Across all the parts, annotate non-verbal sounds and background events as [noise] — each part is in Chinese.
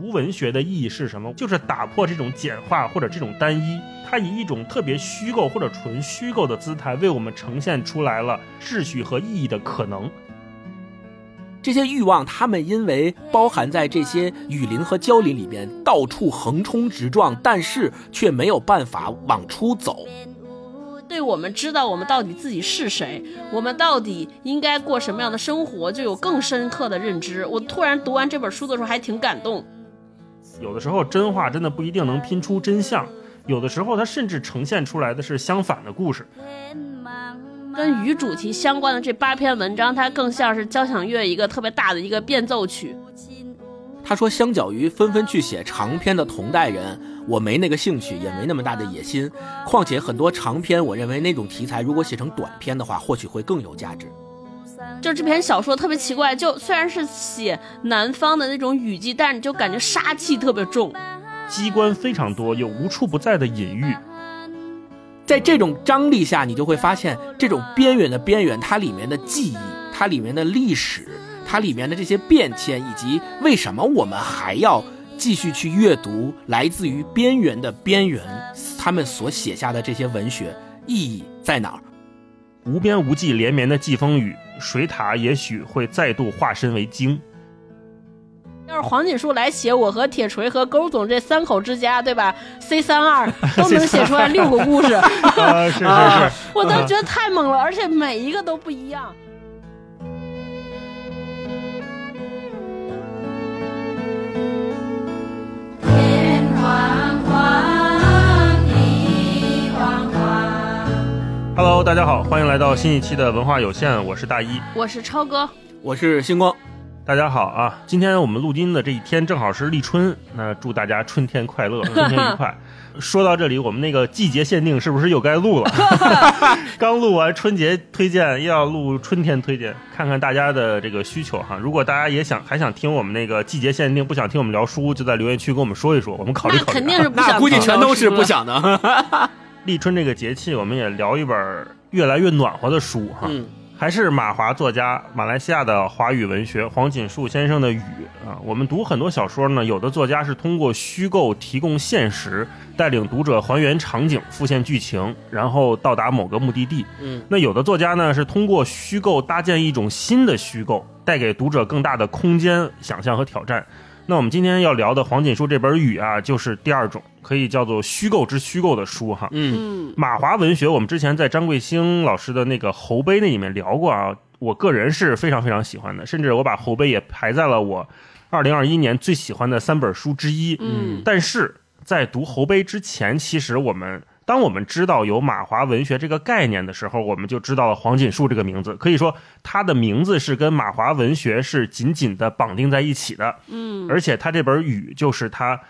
读文学的意义是什么？就是打破这种简化或者这种单一，它以一种特别虚构或者纯虚构的姿态，为我们呈现出来了秩序和意义的可能。这些欲望，它们因为包含在这些雨林和蕉林里边，到处横冲直撞，但是却没有办法往出走。对我们知道我们到底自己是谁，我们到底应该过什么样的生活，就有更深刻的认知。我突然读完这本书的时候，还挺感动。有的时候真话真的不一定能拼出真相，有的时候它甚至呈现出来的是相反的故事。跟鱼主题相关的这八篇文章，它更像是交响乐一个特别大的一个变奏曲。他说，相较于纷纷去写长篇的同代人，我没那个兴趣，也没那么大的野心。况且很多长篇，我认为那种题材如果写成短篇的话，或许会更有价值。就这篇小说特别奇怪，就虽然是写南方的那种雨季，但是你就感觉杀气特别重，机关非常多，有无处不在的隐喻。在这种张力下，你就会发现这种边缘的边缘，它里面的记忆，它里面的历史，它里面的这些变迁，以及为什么我们还要继续去阅读来自于边缘的边缘，他们所写下的这些文学意义在哪儿？无边无际连绵的季风雨，水獭也许会再度化身为鲸。要是黄锦树来写我和铁锤和勾总这三口之家，对吧？C 三二 [laughs] 都能写出来六个故事，啊，是是 [laughs] 是，我都觉得太猛了，而且每一个都不一样。天黄黄，Hello，大家好，欢迎来到新一期的文化有限，我是大一。我是超哥，我是星光，大家好啊！今天我们录音的这一天正好是立春，那祝大家春天快乐，[laughs] 春天愉快。说到这里，我们那个季节限定是不是又该录了？[laughs] 刚录完春节推荐，又要录春天推荐，看看大家的这个需求哈。如果大家也想还想听我们那个季节限定，不想听我们聊书，就在留言区跟我们说一说，我们考虑考虑肯定是不想那估计全都是不想的。立春这个节气，我们也聊一本越来越暖和的书哈。嗯，还是马华作家，马来西亚的华语文学黄锦树先生的《雨》啊。我们读很多小说呢，有的作家是通过虚构提供现实，带领读者还原场景、复现剧情，然后到达某个目的地。嗯，那有的作家呢是通过虚构搭建一种新的虚构，带给读者更大的空间想象和挑战。那我们今天要聊的黄锦树这本《雨》啊，就是第二种，可以叫做虚构之虚构的书哈。嗯，嗯，马华文学，我们之前在张桂兴老师的那个侯碑那里面聊过啊，我个人是非常非常喜欢的，甚至我把侯碑也排在了我二零二一年最喜欢的三本书之一。嗯，但是在读侯碑之前，其实我们当我们知道有马华文学这个概念的时候，我们就知道了黄锦树这个名字。可以说，他的名字是跟马华文学是紧紧的绑定在一起的。嗯，而且他这本《雨》就是他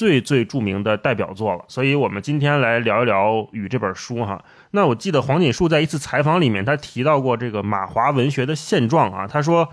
最最著名的代表作了，所以我们今天来聊一聊《雨》这本书哈。那我记得黄锦树在一次采访里面，他提到过这个马华文学的现状啊，他说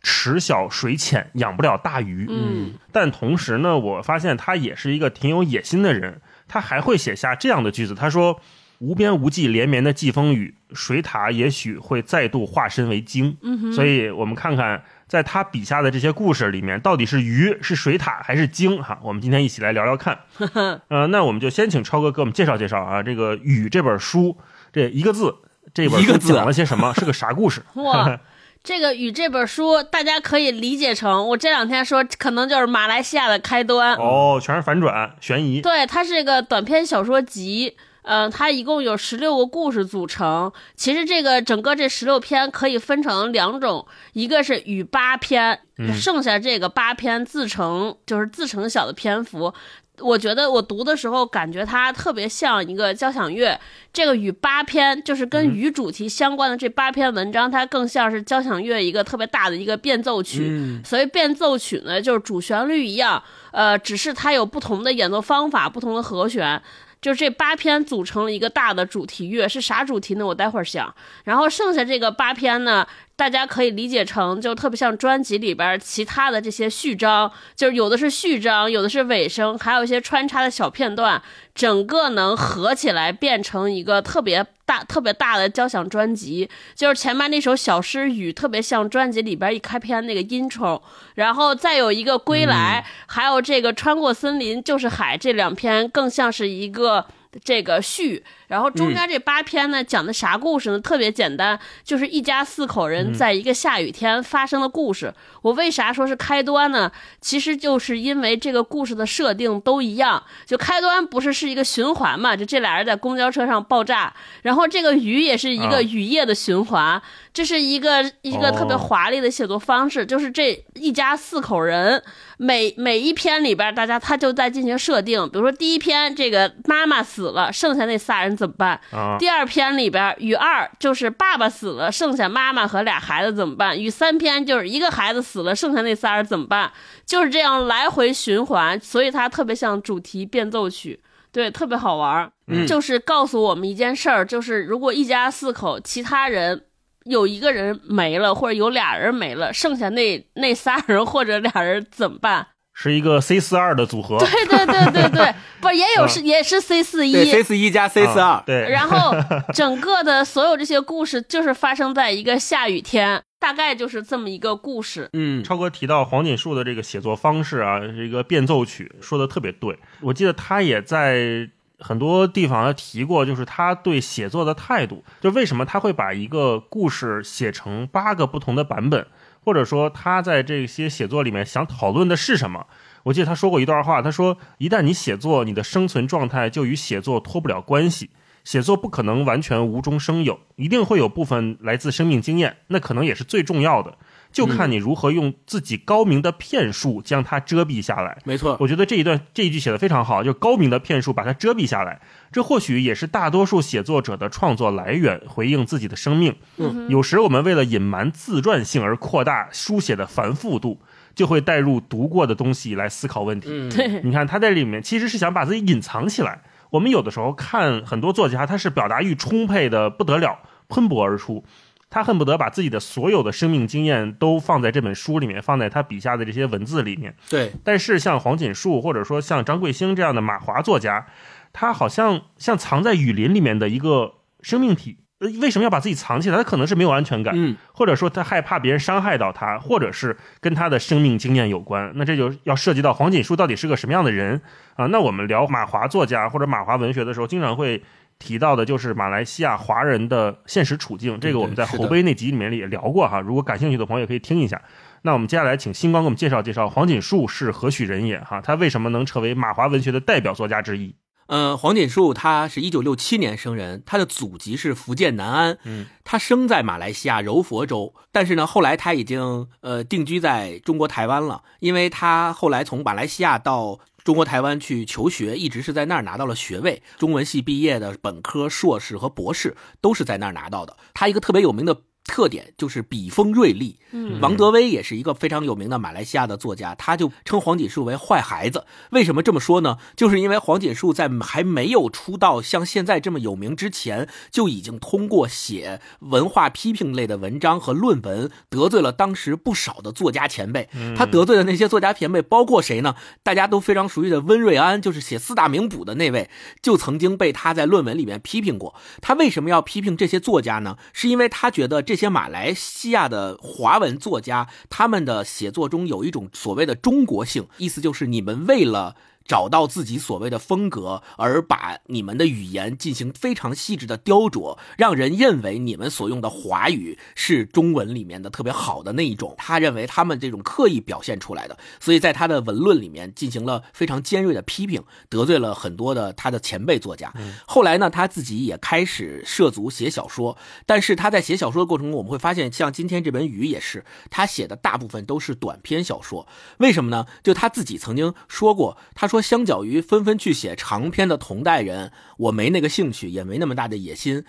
池小水浅，养不了大鱼。嗯，但同时呢，我发现他也是一个挺有野心的人，他还会写下这样的句子，他说。无边无际连绵的季风雨，水獭也许会再度化身为鲸。嗯，所以我们看看，在他笔下的这些故事里面，到底是鱼、是水獭还是鲸？哈，我们今天一起来聊聊看。[laughs] 呃，那我们就先请超哥给我们介绍介绍啊，这个《雨》这本书，这一个字，这本书一个字啊讲了些什么？是个啥故事？[laughs] 哇，这个《雨》这本书，大家可以理解成我这两天说，可能就是马来西亚的开端。哦，全是反转、悬疑。对，它是一个短篇小说集。嗯、它一共有十六个故事组成。其实这个整个这十六篇可以分成两种，一个是与八篇，嗯剩下这个八篇自成就是自成小的篇幅。我觉得我读的时候感觉它特别像一个交响乐。这个与八篇就是跟与主题相关的这八篇文章，它更像是交响乐一个特别大的一个变奏曲。嗯所谓变奏曲呢，就是主旋律一样，呃，只是它有不同的演奏方法、不同的和弦。就这八篇组成了一个大的主题乐，是啥主题呢？我待会儿想。然后剩下这个八篇呢，大家可以理解成，就特别像专辑里边其他的这些序章，就是有的是序章，有的是尾声，还有一些穿插的小片段，整个能合起来变成一个特别大、特别大的交响专辑。就是前面那首小诗雨，特别像专辑里边一开篇那个 intro，然后再有一个归来，还有这个穿过森林就是海这两篇，更像是一个。这个序，然后中间这八篇呢，讲的啥故事呢？特别简单，就是一家四口人在一个下雨天发生的故事。我为啥说是开端呢？其实就是因为这个故事的设定都一样，就开端不是是一个循环嘛？就这俩人在公交车上爆炸，然后这个雨也是一个雨夜的循环，这是一个一个特别华丽的写作方式，就是这一家四口人。每每一篇里边，大家他就在进行设定，比如说第一篇这个妈妈死了，剩下那仨人怎么办？啊，第二篇里边，与二就是爸爸死了，剩下妈妈和俩孩子怎么办？与三篇就是一个孩子死了，剩下那仨人怎么办？就是这样来回循环，所以它特别像主题变奏曲，对，特别好玩儿。嗯就是告诉我们一件事儿，就是如果一家四口，其他人有一个人没了，或者有俩人没了，剩下那那仨人或者俩人怎么办？是一个 C 四二的组合，对对对对对，[laughs] 不也有是也是 C 四一，，C 四一加 C 四二，啊对，[laughs] 然后 [laughs] 整个的所有这些故事就是发生在一个下雨天，大概就是这么一个故事。嗯，超哥提到黄锦树的这个写作方式啊，这个变奏曲说的特别对。我记得他也在很多地方他提过，就是他对写作的态度，就为什么他会把一个故事写成八个不同的版本，或者说他在这些写作里面想讨论的是什么。我记得他说过一段话，他说：“一旦你写作，你的生存状态就与写作脱不了关系。写作不可能完全无中生有，一定会有部分来自生命经验，那可能也是最重要的。就看你如何用自己高明的骗术将它遮蔽下来。没错，我觉得这一段这一句写的非常好，就高明的骗术把它遮蔽下来。这或许也是大多数写作者的创作来源，回应自己的生命。嗯有时我们为了隐瞒自传性而扩大书写的繁复度，就会带入读过的东西来思考问题。嗯，对，你看他在里面其实是想把自己隐藏起来。我们有的时候看很多作家，他是表达欲充沛的不得了，喷薄而出。他恨不得把自己的所有的生命经验都放在这本书里面，放在他笔下的这些文字里面。对，但是像黄锦树或者说像张贵兴这样的马华作家，他好像像藏在雨林里面的一个生命体。呃为什么要把自己藏起来？他可能是没有安全感，嗯，或者说他害怕别人伤害到他，或者是跟他的生命经验有关。那这就要涉及到黄锦树到底是个什么样的人啊？那我们聊马华作家或者马华文学的时候，经常会提到的就是马来西亚华人的现实处境。这个我们在侯杯那集里面也聊过哈，如果感兴趣的朋友可以听一下。那我们接下来请星光给我们介绍介绍黄锦树是何许人也哈？他为什么能成为马华文学的代表作家之一？呃，黄锦树他是一九六七年生人，他的祖籍是福建南安，嗯，他生在马来西亚柔佛州，但是呢，后来他已经呃定居在中国台湾了，因为他后来从马来西亚到中国台湾去求学，一直是在那儿拿到了学位，中文系毕业的本科、硕士和博士都是在那儿拿到的。他一个特别有名的特点就是笔锋锐利，嗯王德威也是一个非常有名的马来西亚的作家，他就称黄锦树为坏孩子。为什么这么说呢？就是因为黄锦树在还没有出道像现在这么有名之前，就已经通过写文化批评类的文章和论文，得罪了当时不少的作家前辈。他得罪的那些作家前辈包括谁呢？大家都非常熟悉的温瑞安，就是写四大名捕的那位，就曾经被他在论文里面批评过。他为什么要批评这些作家呢？是因为他觉得这这些马来西亚的华文作家，他们的写作中有一种所谓的中国性，意思就是你们为了。找到自己所谓的风格，而把你们的语言进行非常细致的雕琢，让人认为你们所用的华语是中文里面的特别好的那一种。他认为他们这种刻意表现出来的，所以在他的文论里面进行了非常尖锐的批评，得罪了很多的他的前辈作家。后来呢，他自己也开始涉足写小说，但是他在写小说的过程中，我们会发现，像今天这本《雨》也是，他写的大部分都是短篇小说。为什么呢？就他自己曾经说过，他说，相较于纷纷去写长篇的同代人，我没那个兴趣，也没那么大的野心。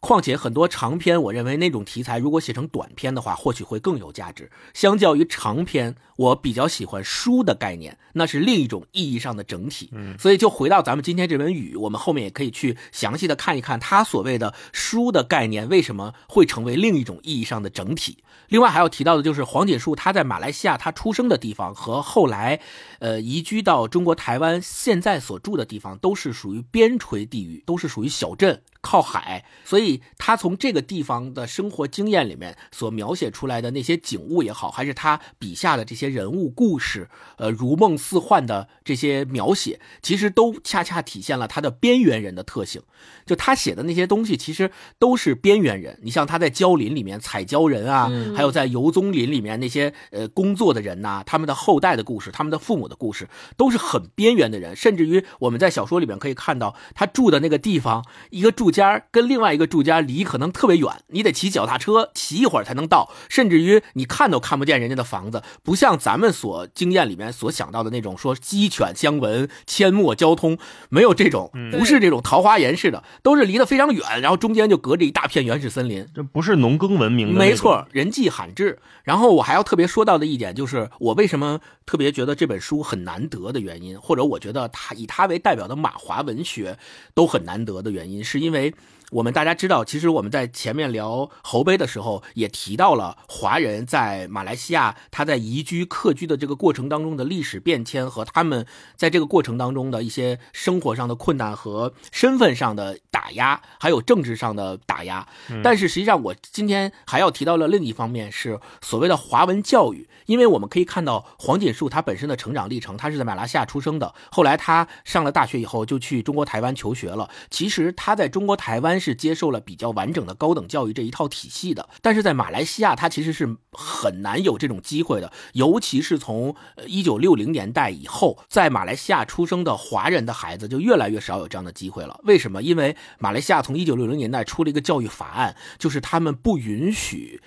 况且很多长篇，我认为那种题材如果写成短篇的话，或许会更有价值。相较于长篇，我比较喜欢书的概念，那是另一种意义上的整体。嗯，所以就回到咱们今天这本《雨》，我们后面也可以去详细的看一看它所谓的书的概念为什么会成为另一种意义上的整体。另外还要提到的就是黄锦树他在马来西亚他出生的地方和后来，呃移居到中国台湾现在所住的地方都是属于边陲地域，都是属于小镇。靠海，所以他从这个地方的生活经验里面所描写出来的那些景物也好，还是他笔下的这些人物故事，呃，如梦似幻的这些描写，其实都恰恰体现了他的边缘人的特性。就他写的那些东西，其实都是边缘人。你像他在蕉林里面采蕉人啊，还有在游棕林里面那些呃工作的人呐，他们的后代的故事，他们的父母的故事，都是很边缘的人。甚至于我们在小说里面可以看到，他住的那个地方，一个住家跟另外一个住家离可能特别远，你得骑脚踏车骑一会儿才能到。甚至于你看都看不见人家的房子，不像咱们所经验里面所想到的那种说鸡犬相闻、阡陌交通，没有这种，不是这种桃花源似的。都是离得非常远，然后中间就隔着一大片原始森林，这不是农耕文明的。没错，人迹罕至。然后我还要特别说到的一点就是，我为什么特别觉得这本书很难得的原因，或者我觉得它以它为代表的马华文学都很难得的原因，是因为。made. 我们大家知道，其实我们在前面聊侯杯的时候，也提到了华人在马来西亚他在移居客居的这个过程当中的历史变迁和他们在这个过程当中的一些生活上的困难和身份上的打压，还有政治上的打压。但是实际上，我今天还要提到了另一方面是所谓的华文教育，因为我们可以看到黄锦树他本身的成长历程，他是在马来西亚出生的，后来他上了大学以后就去中国台湾求学了。其实他在中国台湾。是接受了比较完整的高等教育这一套体系的，但是在马来西亚，它其实是很难有这种机会的，尤其是从一九六零年代以后，在马来西亚出生的华人的孩子就越来越少有这样的机会了。为什么？因为马来西亚从一九六零年代出了一个教育法案，就是他们不允许。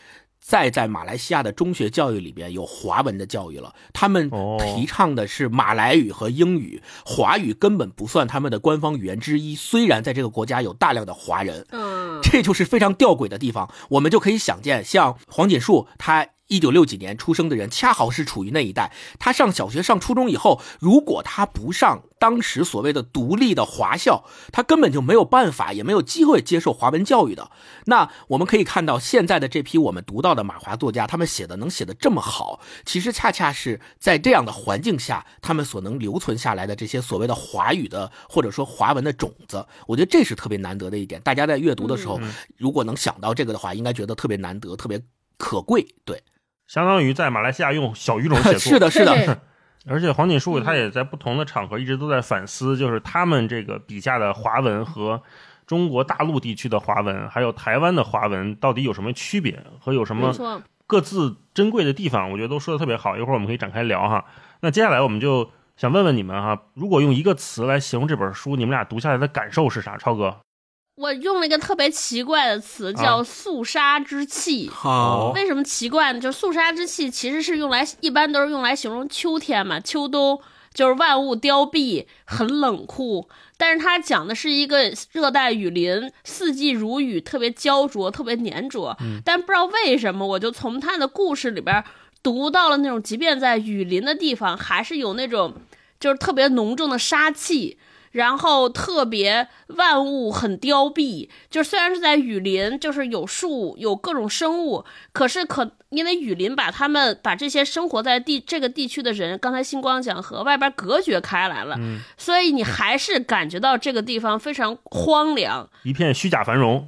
再在马来西亚的中学教育里边有华文的教育了，他们提倡的是马来语和英语，华语根本不算他们的官方语言之一。虽然在这个国家有大量的华人，嗯，这就是非常吊诡的地方。我们就可以想见，像黄锦树他。一九六几年出生的人，恰好是处于那一代。他上小学、上初中以后，如果他不上当时所谓的独立的华校，他根本就没有办法，也没有机会接受华文教育的。那我们可以看到，现在的这批我们读到的马华作家，他们写的能写的这么好，其实恰恰是在这样的环境下，他们所能留存下来的这些所谓的华语的或者说华文的种子。我觉得这是特别难得的一点。大家在阅读的时候，如果能想到这个的话，应该觉得特别难得，特别可贵。对。相当于在马来西亚用小语种写作，[laughs] 是的，是的。而且黄锦树他也在不同的场合一直都在反思，就是他们这个笔下的华文和中国大陆地区的华文，还有台湾的华文到底有什么区别和有什么各自珍贵的地方？我觉得都说的特别好。一会儿我们可以展开聊哈。那接下来我们就想问问你们哈，如果用一个词来形容这本书，你们俩读下来的感受是啥？超哥。我用了一个特别奇怪的词，叫“肃杀之气”。好，为什么奇怪呢？就“肃杀之气”其实是用来，一般都是用来形容秋天嘛，秋冬就是万物凋敝，很冷酷。但是它讲的是一个热带雨林，四季如雨，特别焦灼，特别粘着。但不知道为什么，我就从他的故事里边读到了那种，即便在雨林的地方，还是有那种就是特别浓重的杀气。然后特别万物很凋敝，就虽然是在雨林，就是有树有各种生物，可是可因为雨林把他们把这些生活在地这个地区的人，刚才星光讲和外边隔绝开来了，所以你还是感觉到这个地方非常荒凉，一片虚假繁荣。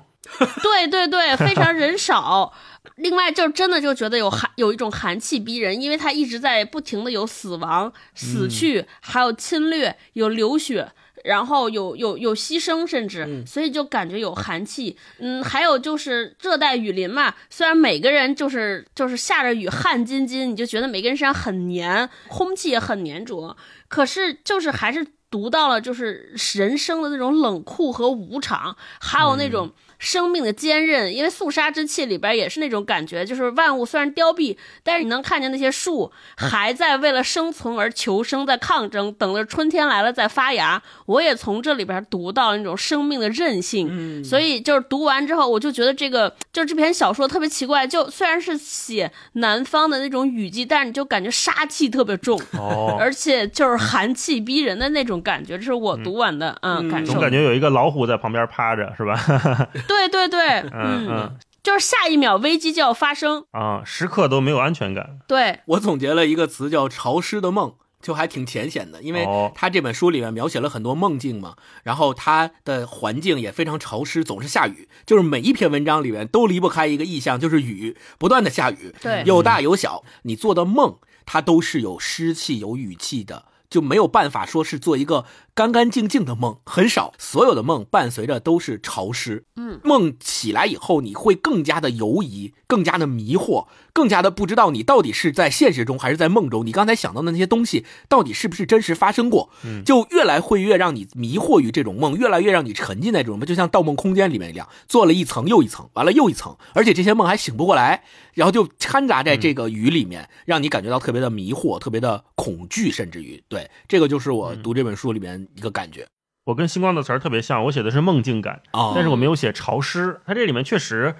对对对，非常人少。另外，就真的就觉得有寒，有一种寒气逼人，因为它一直在不停的有死亡、死去，还有侵略，有流血。然后有有有牺牲，甚至所以就感觉有寒气。嗯，还有就是热带雨林嘛，虽然每个人就是就是下着雨汗津津，你就觉得每个人身上很黏，空气也很粘着，可是就是还是读到了就是人生的那种冷酷和无常，还有那种。生命的坚韧，因为肃杀之气里边也是那种感觉，就是万物虽然凋敝，但是你能看见那些树还在为了生存而求生，在抗争，等着春天来了再发芽。我也从这里边读到那种生命的韧性，嗯所以就是读完之后，我就觉得这个就是这篇小说特别奇怪，就虽然是写南方的那种雨季，但是你就感觉杀气特别重。哦，而且就是寒气逼人的那种感觉，这是我读完的嗯嗯感受总。感觉有一个老虎在旁边趴着，是吧？[laughs] 对对对，嗯嗯就是下一秒危机就要发生。啊，时刻都没有安全感。对，我总结了一个词叫“潮湿的梦”，就还挺浅显的，因为哦他这本书里面描写了很多梦境嘛，然后他的环境也非常潮湿，总是下雨，就是每一篇文章里面都离不开一个意象，就是雨，不断的下雨，对有大有小，你做的梦它都是有湿气、有雨气的。就没有办法说是做一个干干净净的梦，很少，所有的梦伴随着都是潮湿。嗯，梦起来以后，你会更加的犹疑，更加的迷惑，更加的不知道你到底是在现实中还是在梦中。你刚才想到的那些东西，到底是不是真实发生过？嗯就越来会越让你迷惑于这种梦，越来越让你沉浸在这种梦，就像《盗梦空间》里面一样，做了一层又一层，完了又一层，而且这些梦还醒不过来，然后就掺杂在这个雨里面，让你感觉到特别的迷惑，特别的恐惧，甚至于对这个就是我读这本书里面一个感觉我跟星光的词儿特别像，我写的是梦境感，啊但是我没有写潮湿。它这里面确实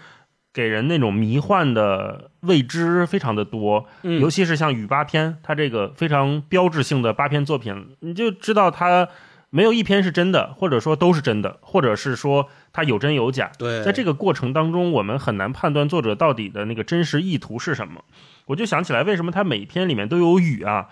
给人那种迷幻的未知非常的多，嗯尤其是像雨八篇，它这个非常标志性的八篇作品，你就知道它没有一篇是真的，或者说都是真的，或者是说它有真有假。对在这个过程当中，我们很难判断作者到底的那个真实意图是什么。我就想起来，为什么他每篇里面都有雨啊？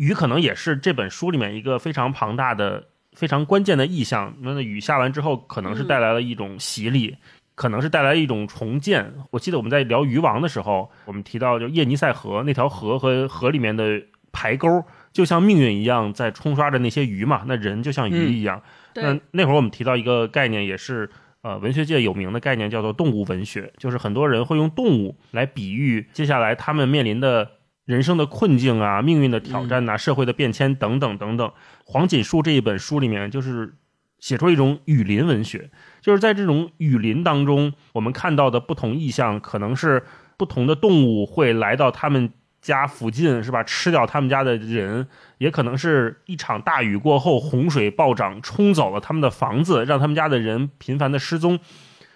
雨可能也是这本书里面一个非常庞大的、非常关键的意象。那么雨下完之后，可能是带来了一种洗礼，可能是带来一种重建。我记得我们在聊鱼王的时候，我们提到就叶尼塞河那条河和河里面的排沟，就像命运一样在冲刷着那些鱼嘛。那人就像鱼一样。那，那会儿我们提到一个概念，也是呃文学界有名的概念，叫做动物文学，就是很多人会用动物来比喻接下来他们面临的人生的困境啊、命运的挑战呐、社会的变迁等等等等。黄锦树这一本书里面，就是写出了一种雨林文学，就是在这种雨林当中，我们看到的不同意象，可能是不同的动物会来到他们家附近，是吧？吃掉他们家的人，也可能是一场大雨过后，洪水暴涨，冲走了他们的房子，让他们家的人频繁的失踪。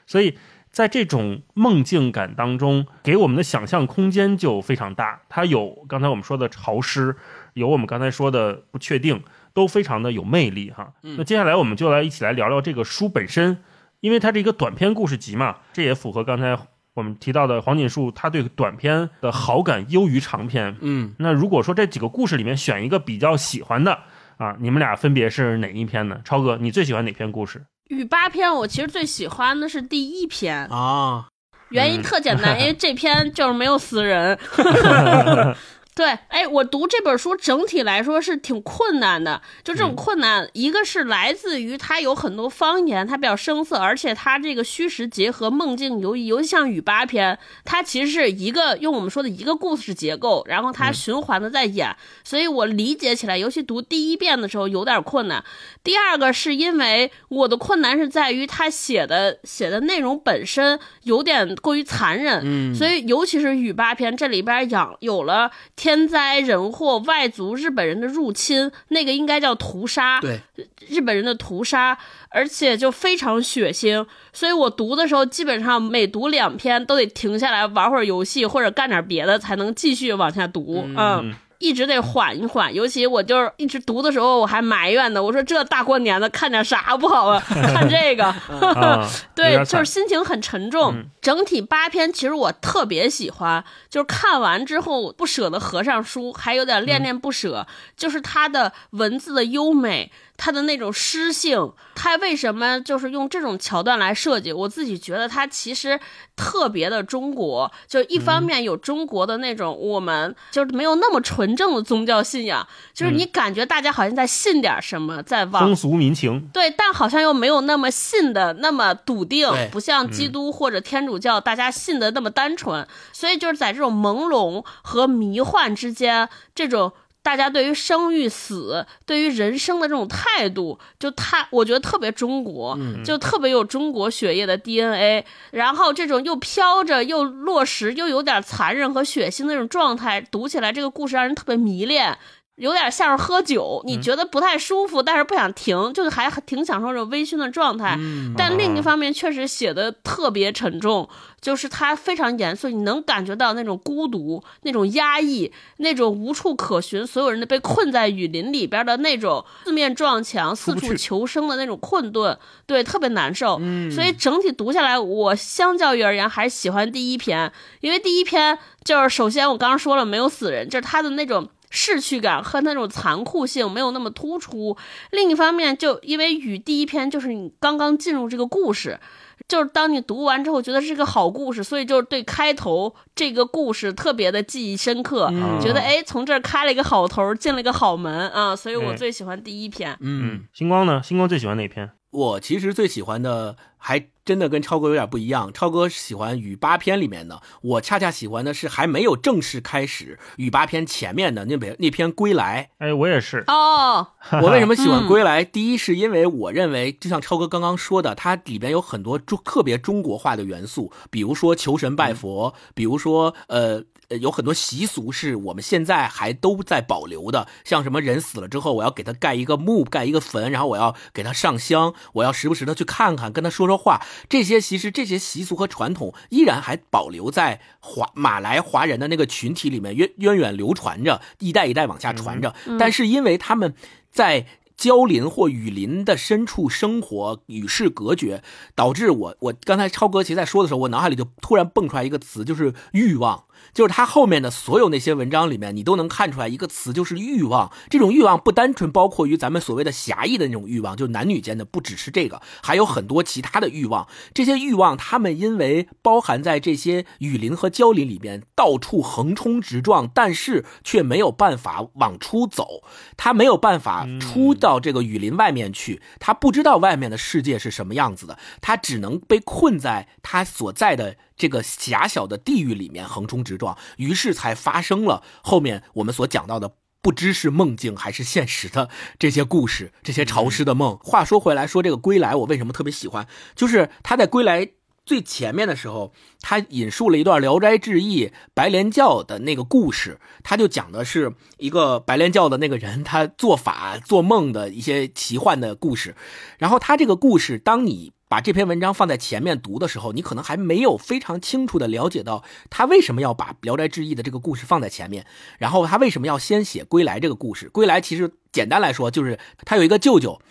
所以在这种梦境感当中，给我们的想象空间就非常大。它有刚才我们说的潮湿，有我们刚才说的不确定，都非常的有魅力哈。那接下来我们就来一起来聊聊这个书本身，因为它是一个短篇故事集嘛，这也符合刚才我们提到的黄锦树，他对短篇的好感优于长篇。嗯，那如果说这几个故事里面选一个比较喜欢的啊，你们俩分别是哪一篇呢？超哥，你最喜欢哪篇故事？雨八篇我其实最喜欢的是第一篇，啊，原因特简单，因为这篇就是没有死人。[laughs] 对，哎，我读这本书整体来说是挺困难的，就这种困难，一个是来自于它有很多方言，它比较生涩，而且它这个虚实结合、梦境游移，尤其像雨八篇，它其实是一个用我们说的一个故事结构，然后它循环的在演，所以我理解起来，尤其读第一遍的时候有点困难。第二个是因为我的困难是在于他写的写的内容本身有点过于残忍，嗯。所以尤其是雨八篇这里边养有了天灾人祸、外族日本人的入侵，那个应该叫屠杀，对，日本人的屠杀，而且就非常血腥，所以我读的时候基本上每读两篇都得停下来玩会儿游戏或者干点别的，才能继续往下读，嗯一直得缓一缓，尤其我就是一直读的时候，我还埋怨呢，我说这大过年的看点啥不好啊？[laughs] 看这个，[laughs] 对，就是心情很沉重。整体八篇其实我特别喜欢，就是看完之后不舍得合上书，还有点恋恋不舍。就是它的文字的优美，它的那种诗性，他为什么就是用这种桥段来设计？我自己觉得他其实特别的中国，就一方面有中国的那种我们就是没有那么纯正的宗教信仰，就是你感觉大家好像在信点什么，在往风俗民情，对，但好像又没有那么信的那么笃定，不像基督或者天主教大家信的那么单纯，所以就是在这种朦胧和迷幻之间，这种大家对于生与死、对于人生的这种态度，就他我觉得特别中国，就特别有中国血液的 DNA。然后这种又飘着又落实又有点残忍和血腥的那种状态，读起来这个故事让人特别迷恋。有点像是喝酒，你觉得不太舒服，但是不想停，就是还挺享受这种微醺的状态。但另一方面，确实写的特别沉重，就是他非常严肃，你能感觉到那种孤独、那种压抑、那种无处可寻，所有人都被困在雨林里边的那种四面撞墙、四处求生的那种困顿，对，特别难受。所以整体读下来，我相较于而言还是喜欢第一篇，因为第一篇就是首先我刚刚说了没有死人，就是他的那种。逝去感和那种残酷性没有那么突出。另一方面，就因为雨第一篇就是你刚刚进入这个故事，就是当你读完之后觉得是个好故事，所以就是对开头这个故事特别的记忆深刻，嗯觉得哎从这儿开了一个好头，进了一个好门啊，所以我哎最喜欢第一篇。嗯，星光呢？星光最喜欢哪篇？我其实最喜欢的还真的跟超哥有点不一样。超哥喜欢雨八篇里面的，我恰恰喜欢的是还没有正式开始雨八篇前面的那篇那篇《归来》。哎，我也是。哦，[laughs] 我为什么喜欢嗯《归来》？第一是因为我认为，就像超哥刚刚说的，它里边有很多中特别中国化的元素，比如说求神拜佛，比如说呃。呃，有很多习俗是我们现在还都在保留的，像什么人死了之后，我要给他盖一个墓，盖一个坟，然后我要给他上香，我要时不时的去看看，跟他说说话。这些其实这些习俗和传统依然还保留在华马来华人的那个群体里面，源源远流传着，一代一代往下传着。但是因为他们在郊林或雨林的深处生活，与世隔绝，导致我我刚才超哥其实在说的时候，我脑海里就突然蹦出来一个词，就是欲望。就是他后面的所有那些文章里面，你都能看出来一个词，就是欲望。这种欲望不单纯包括于咱们所谓的狭义的那种欲望，就男女间的，不只是这个，还有很多其他的欲望。这些欲望，他们因为包含在这些雨林和郊林里边，到处横冲直撞，但是却没有办法往出走，他没有办法出到这个雨林外面去，他不知道外面的世界是什么样子的，他只能被困在他所在的这个狭小的地域里面横冲直撞，于是才发生了后面我们所讲到的。不知是梦境还是现实的这些故事，这些潮湿的梦。话说回来，说这个《归来》，我为什么特别喜欢？就是他在《归来》最前面的时候，他引述了一段《聊斋志异》白莲教的那个故事，他就讲的是一个白莲教的那个人，他做法做梦的一些奇幻的故事。然后他这个故事，当你把这篇文章放在前面读的时候，你可能还没有非常清楚的了解到他为什么要把《聊斋志异》的这个故事放在前面，然后他为什么要先写《归来》这个故事。《归来》其实简单来说，就是他有一个舅舅，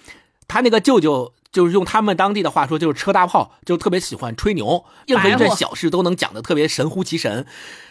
他那个舅舅就是用他们当地的话说，就是车大炮，就特别喜欢吹牛，任何一件小事都能讲得特别神乎其神。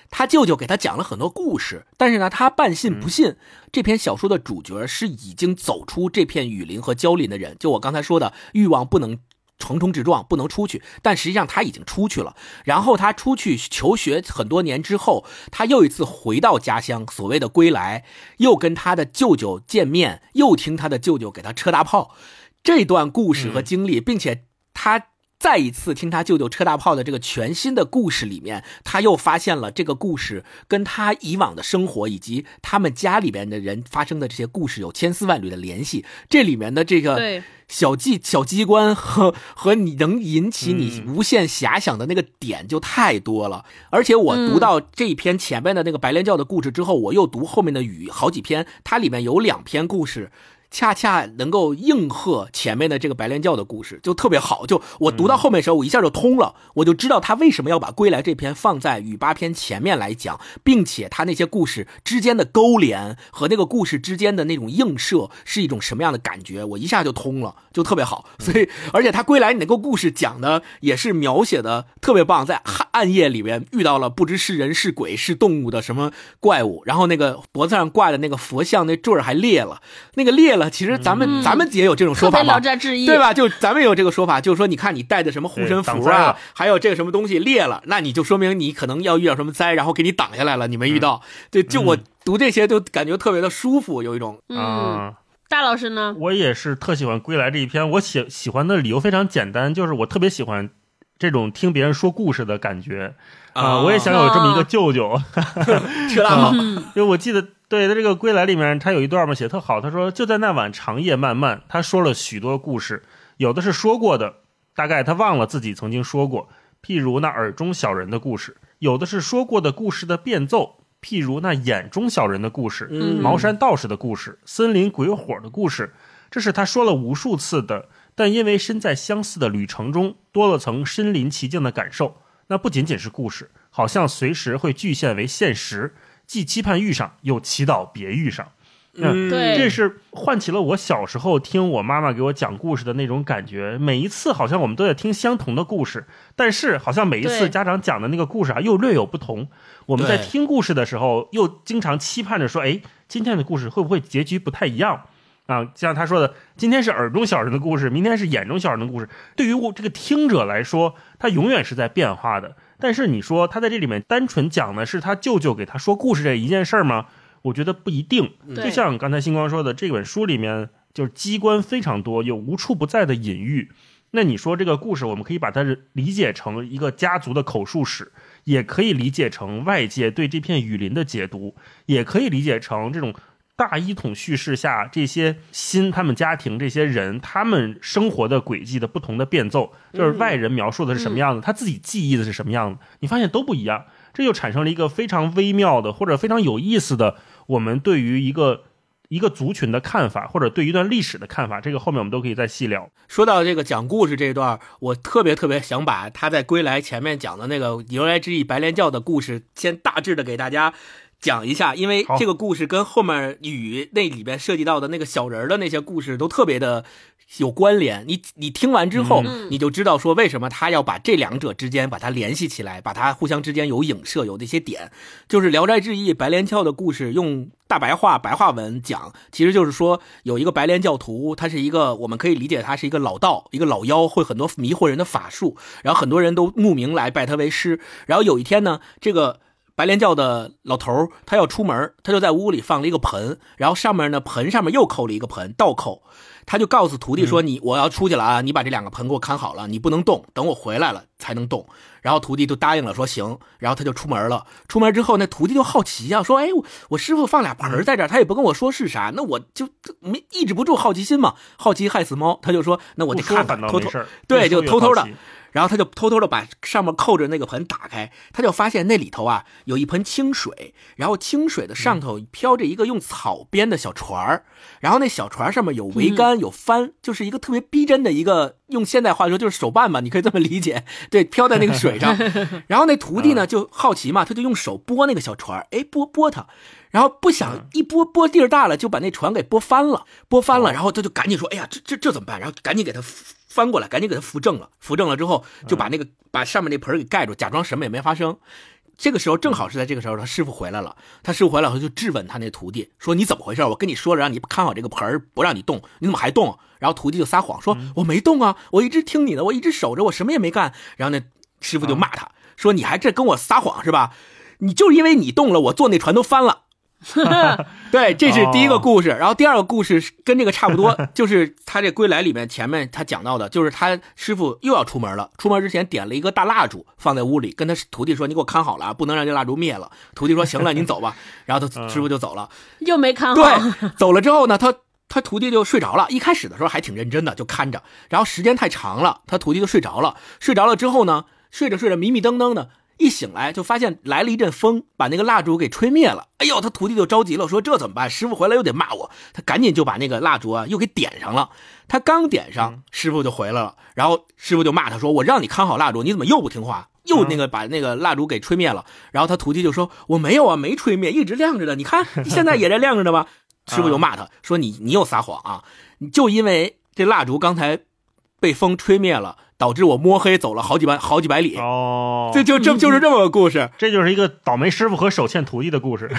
他舅舅给他讲了很多故事，但是呢，他半信不信。这篇小说的主角是已经走出这片雨林和郊林的人，就我刚才说的，欲望不能横冲直撞，不能出去。但实际上他已经出去了。然后他出去求学很多年之后，他又一次回到家乡，所谓的归来，又跟他的舅舅见面，又听他的舅舅给他车大炮。这段故事和经历，并且他再一次听他舅舅车大炮的这个全新的故事里面，他又发现了这个故事跟他以往的生活以及他们家里边的人发生的这些故事有千丝万缕的联系。这里面的这个小机小机关和和你能引起你嗯无限遐想的那个点就太多了。而且我读到这一篇前面的那个白莲教的故事之后，我又读后面的雨好几篇，它里面有两篇故事。恰恰能够应和前面的这个白莲教的故事，就特别好。就我读到后面的时候，我一下就通了，我就知道他为什么要把《归来》这篇放在雨八篇前面来讲，并且他那些故事之间的勾连和那个故事之间的那种映射是一种什么样的感觉，我一下就通了，就特别好。所以，而且他《归来》那个故事讲的也是描写的特别棒，在暗暗夜里面遇到了不知是人是鬼是动物的什么怪物，然后那个脖子上挂的那个佛像那坠儿还裂了，那个裂了，其实咱们、咱们也有这种说法吧？斋志异，对？吧？就咱们也有这个说法，就是说，你看你带的什么护身符啊，还有这个什么东西裂了，那你就说明你可能要遇到什么灾，然后给你挡下来了，你没遇到。对，就我读这些就感觉特别的舒服，有一种嗯，啊，大老师呢？我也是特喜欢《归来》这一篇。我喜喜欢的理由非常简单，就是我特别喜欢这种听别人说故事的感觉啊、我也想有这么一个舅舅，车大炮，嗯因为我记得对，在这个归来里面，他有一段嘛写特好，他说就在那晚长夜漫漫，他说了许多故事，有的是说过的，大概他忘了自己曾经说过，譬如那耳中小人的故事；有的是说过的故事的变奏，譬如那眼中小人的故事，嗯茅山道士的故事，森林鬼火的故事，这是他说了无数次的，但因为身在相似的旅程中，多了层身临其境的感受。那不仅仅是故事，好像随时会具现为现实，既期盼遇上，又祈祷别遇上。嗯，对这是唤起了我小时候听我妈妈给我讲故事的那种感觉。每一次好像我们都在听相同的故事，但是好像每一次家长讲的那个故事啊，又略有不同。我们在听故事的时候，又经常期盼着说：“哎，今天的故事会不会结局不太一样？”啊，像他说的，今天是耳中小人的故事，明天是眼中小人的故事。对于我这个听者来说，他永远是在变化的。但是你说他在这里面单纯讲的是他舅舅给他说故事这一件事儿吗？我觉得不一定。对就像刚才星光说的，这本书里面就是机关非常多，有无处不在的隐喻。那你说这个故事，我们可以把它理解成一个家族的口述史，也可以理解成外界对这片雨林的解读，也可以理解成这种大一统叙事下这些新他们家庭这些人他们生活的轨迹的不同的变奏，就是外人描述的是什么样子，他自己记忆的是什么样子，你发现都不一样，这就产生了一个非常微妙的或者非常有意思的我们对于一个。一个族群的看法，或者对一段历史的看法，这个后面我们都可以再细聊。说到这个讲故事这一段，我特别特别想把他在归来前面讲的那个由来之意白莲教的故事，先大致的给大家讲一下，因为这个故事跟后面雨那里边涉及到的那个小人的那些故事都特别的有关联。你你听完之后，嗯你就知道说为什么他要把这两者之间把它联系起来，把它互相之间有影射，有那些点。就是《聊斋志异》白莲教的故事，用大白话白话文讲，其实就是说有一个白莲教徒，他是一个我们可以理解他是一个老道，一个老妖，会很多迷惑人的法术，然后很多人都慕名来拜他为师。然后有一天呢，这个。白莲教的老头儿他要出门，他就在屋里放了一个盆，然后上面呢盆上面又扣了一个盆，倒扣。他就告诉徒弟说：“你我要出去了啊，你把这两个盆给我看好了，你不能动，等我回来了才能动。”然后徒弟就答应了，说行。然后他就出门了。出门之后，那徒弟就好奇啊，说：“哎，我我师傅放俩盆在这儿，他也不跟我说是啥，那我就没抑制不住好奇心嘛，好奇害死猫。”他就说：“那我得看看，偷偷对就偷偷的然后他就偷偷的把上面扣着那个盆打开，他就发现那里头啊有一盆清水，然后清水的上头飘着一个用草编的小船儿，然后那小船上面有桅杆、有帆，就是一个特别逼真的一个，用现代话说就是手办吧，你可以这么理解。对，飘在那个水上，[laughs] 然后那徒弟呢就好奇嘛，他就用手拨那个小船儿，哎，拨拨它。然后不想一拨拨地儿大了，就把那船给拨翻了，拨翻了，然后他就赶紧说：“哎呀，这这这怎么办？”然后赶紧给他翻过来，赶紧给他扶正了。扶正了之后，就把那个把上面那盆儿给盖住，假装什么也没发生。这个时候正好是在这个时候，他师傅回来了。他师傅回来后就质问他那徒弟说：“你怎么回事？我跟你说了，让你看好这个盆儿，不让你动，你怎么还动？”然后徒弟就撒谎说：“我没动啊，我一直听你的，我一直守着，我什么也没干。”然后那师傅就骂他说：“你还这跟我撒谎是吧？你就是因为你动了，我坐那船都翻了。” [laughs] 对，这是第一个故事。然后第二个故事跟这个差不多，[laughs] 就是他这归来里面前面他讲到的，就是他师傅又要出门了，出门之前点了一个大蜡烛放在屋里，跟他徒弟说：“你给我看好了啊，不能让这蜡烛灭了。”徒弟说：“行了，您走吧。”然后他师傅就走了。又没看好。对，走了之后呢，他他徒弟就睡着了。一开始的时候还挺认真的，就看着，然后时间太长了，他徒弟就睡着了。睡着了之后呢，睡着睡着迷迷瞪瞪的，一醒来就发现来了一阵风，把那个蜡烛给吹灭了。哎呦，他徒弟就着急了，说这怎么办？师傅回来又得骂我。他赶紧就把那个蜡烛啊又给点上了。他刚点上，师傅就回来了，然后师傅就骂他说：“我让你看好蜡烛，你怎么又不听话？”又那个把那个蜡烛给吹灭了，然后他徒弟就说：“我没有啊，没吹灭，一直亮着的。你看现在也在亮着呢吧？” [laughs] 师傅就骂他说：“你你又撒谎啊！你就因为这蜡烛刚才被风吹灭了，导致我摸黑走了好几百好几百里。哦，这就这就是这么个故事。这就是一个倒霉师傅和手欠徒弟的故事。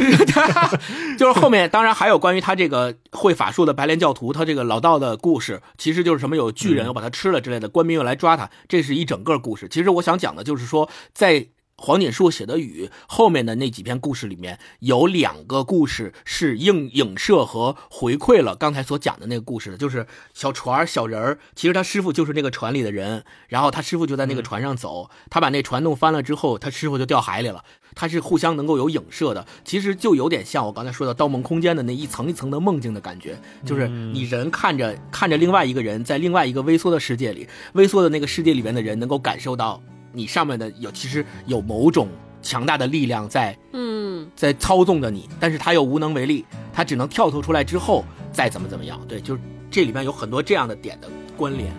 [laughs] 就是后面当然还有关于他这个会法术的白莲教徒，他这个老道的故事，其实就是什么有巨人嗯又把他吃了之类的，官兵又来抓他，这是一整个故事。其实我想讲的就是说，在黄锦树写的《雨》后面的那几篇故事里面，有两个故事是映影射和回馈了刚才所讲的那个故事的，就是小船小人儿，其实他师傅就是那个船里的人，然后他师傅就在那个船上走，他把那船弄翻了之后，他师傅就掉海里了。它是互相能够有影射的。其实就有点像我刚才说的《盗梦空间》的那一层一层的梦境的感觉，就是你人看着看着另外一个人在另外一个微缩的世界里，微缩的那个世界里面的人能够感受到你上面的有其实有某种强大的力量在嗯，在操纵着你，但是他又无能为力，他只能跳脱出来之后再怎么怎么样。对，就是这里面有很多这样的点的关联。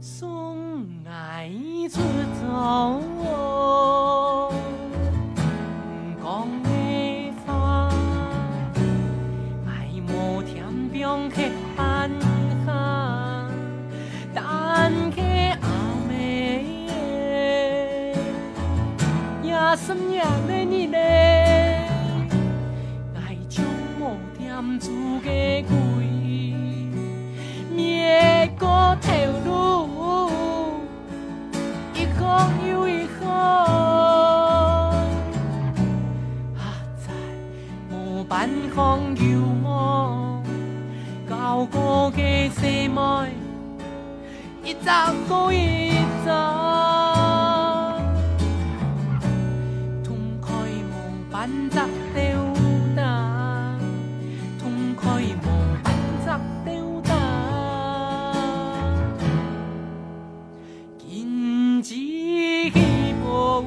送爱出走，也深夜的你嘞，爱将无点自己归。灭过头路，一行又一行，啊，在无办法救我，高歌嘅世妹，一扎过一扎，无办法丢打，痛快无办法丢打。禁止希望，